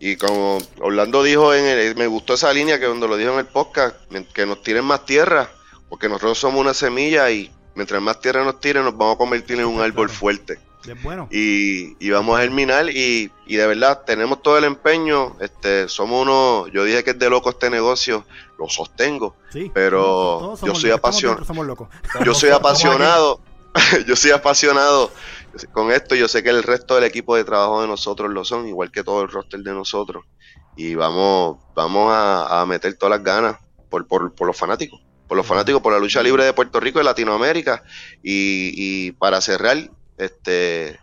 y como Orlando dijo, en el, me gustó esa línea que cuando lo dijo en el podcast, que nos tiren más tierra, porque nosotros somos una semilla y mientras más tierra nos tiren, nos vamos a convertir en un árbol fuerte. Bueno. Y, y, vamos a germinar y, y, de verdad tenemos todo el empeño. Este, somos uno, yo dije que es de loco este negocio, lo sostengo, sí, pero yo soy apasionado. Yo soy apasionado. yo soy apasionado con esto yo sé que el resto del equipo de trabajo de nosotros lo son, igual que todo el roster de nosotros. Y vamos, vamos a, meter todas las ganas por, por, por, los fanáticos, por los fanáticos, por la lucha libre de Puerto Rico y Latinoamérica. Y, y para cerrar, este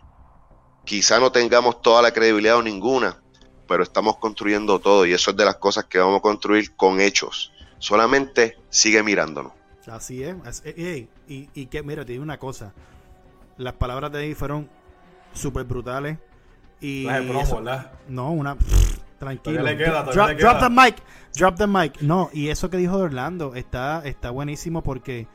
quizá no tengamos toda la credibilidad o ninguna, pero estamos construyendo todo y eso es de las cosas que vamos a construir con hechos. Solamente sigue mirándonos. Así es. y, y que, mira, te digo una cosa las palabras de ahí fueron súper brutales. Y No, una. tranquilo. drop, the mic. Drop the mic. No, y eso que dijo Orlando está, está buenísimo porque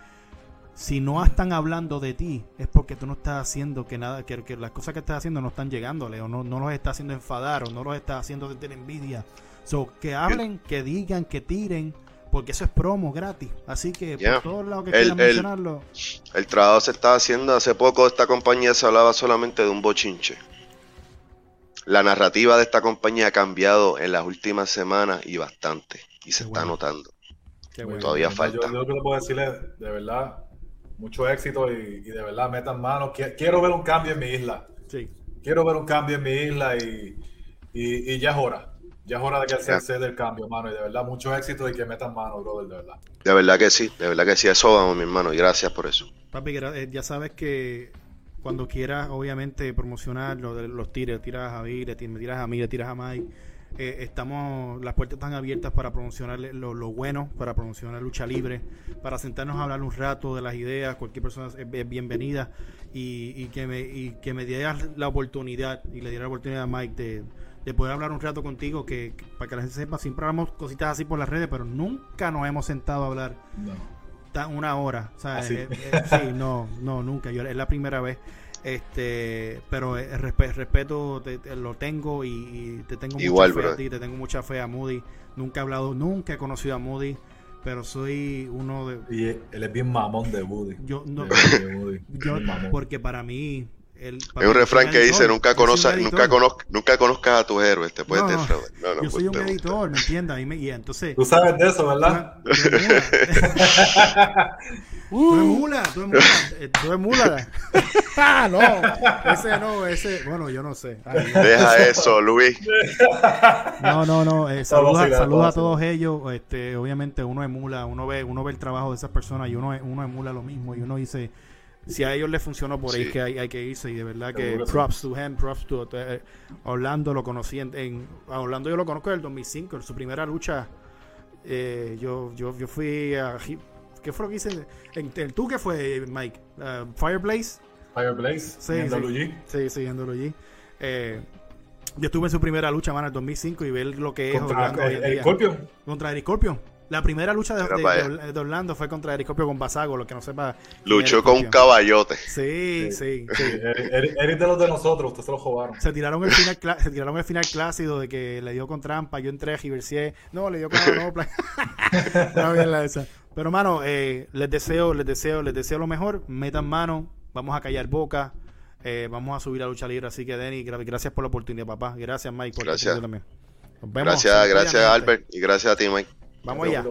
si no están hablando de ti es porque tú no estás haciendo que nada, que, que las cosas que estás haciendo no están llegándole o no, no los estás haciendo enfadar o no los estás haciendo tener envidia. So, que hablen, que digan, que tiren porque eso es promo gratis. Así que Yeah. por todos lados que El- quieran el- mencionarlo. El trabajo se está haciendo. Hace poco esta compañía se hablaba solamente de un bochinche. La narrativa de esta compañía ha cambiado en las últimas semanas y bastante. Y se Qué está bueno. notando. Qué bueno. Todavía Yo- falta. Yo, yo lo que le puedo decirle, de verdad, mucho éxito y, y de verdad metan mano. Qui- Quiero ver un cambio en mi isla. Sí. Quiero ver un cambio en mi isla y, y, y ya es hora. Ya es hora de que se dé el cambio, mano. Y de verdad, mucho éxito y que metan mano, brother, de verdad. De verdad que sí, de verdad que sí. Eso vamos, mi hermano. Y gracias por eso. Papi, eh, ya sabes que cuando quieras, obviamente, promocionar lo de los tiros, tiras a Javi, le tiras a mí, le tiras a Mike. Eh, estamos, las puertas están abiertas para promocionar lo, lo bueno, para promocionar lucha libre, para sentarnos a hablar un rato de las ideas. Cualquier persona es, es bienvenida y, y que me, y que me dieras la oportunidad y le diera la oportunidad a Mike de, de poder hablar un rato contigo. Que, que- para que la gente sepa, siempre hablamos cositas así por las redes, pero nunca nos hemos sentado a hablar No. una hora. O sea, ¿Ah, eh, eh, sí, no, no, nunca. Yo, es la primera vez. Este, pero el respe- respeto te- te lo tengo y, y te tengo Igual, mucha fe a ti, te tengo mucha fe a Moody. Nunca he hablado, nunca he conocido a Moody, pero soy uno de Y él es bien mamón de Woody. yo no De- (laughs) yo mamón. porque para mí el, Hay un refrán que dice, nunca, conoza- nunca, conoz- nunca conozcas a tus héroes, te puedes No, no. defraudar. No, no, yo soy pues, un editor, ¿me entiendes? Y, me- y entonces Tú sabes de eso, ¿verdad? Tú mula. Tú eres (laughs) mula, tú eres mula. eh, Tú eres mula. (laughs) ah, no. Ese no, ese. Bueno, yo no sé. Ay, no. Deja eso, Luis. No, no, no. eh, saludos saludos a todos ellos. Este, obviamente uno emula, uno ve, uno ve el trabajo de esas personas y uno, uno emula lo mismo y uno dice, si a ellos les funcionó por ahí Sí. que hay, hay que irse y de verdad que sí. props to him, props to eh, Orlando lo conocí en, en- a Orlando yo lo conozco en el 2005, en su primera lucha eh, yo, yo, yo fui a ¿qué fue lo que hice? En, el tú que fue Mike, Uh, Fireblaze Fireblaze, Sí, en sí. WG. Sí, siguiéndolo allí. Eh, yo estuve en su primera lucha, mano, en el 2005 y ver lo que es Contra en el, día. Scorpion. Contra Eric Scorpion. La primera lucha de, de- para de- de Orlando fue contra Eric Scorpion con Basago, lo que no sepa. Luchó con un caballote. Sí, sí, sí. (laughs) Eric de los de nosotros, ustedes se lo robaron. Se tiraron el final se tiraron el final clásico de que le dio con trampa, yo entré, Giversier, no, le dio con la. (laughs) Está (laughs) bien la esa. Pero mano, eh, les deseo, les deseo, les deseo lo mejor, metan mano, vamos a callar boca, eh, vamos a subir a lucha libre, así que Denny, gra- gracias por la oportunidad, papá. Gracias Mike por Gracias. también. Nos vemos. Gracias, gracias. Albert y gracias a ti, Mike. Vamos allá.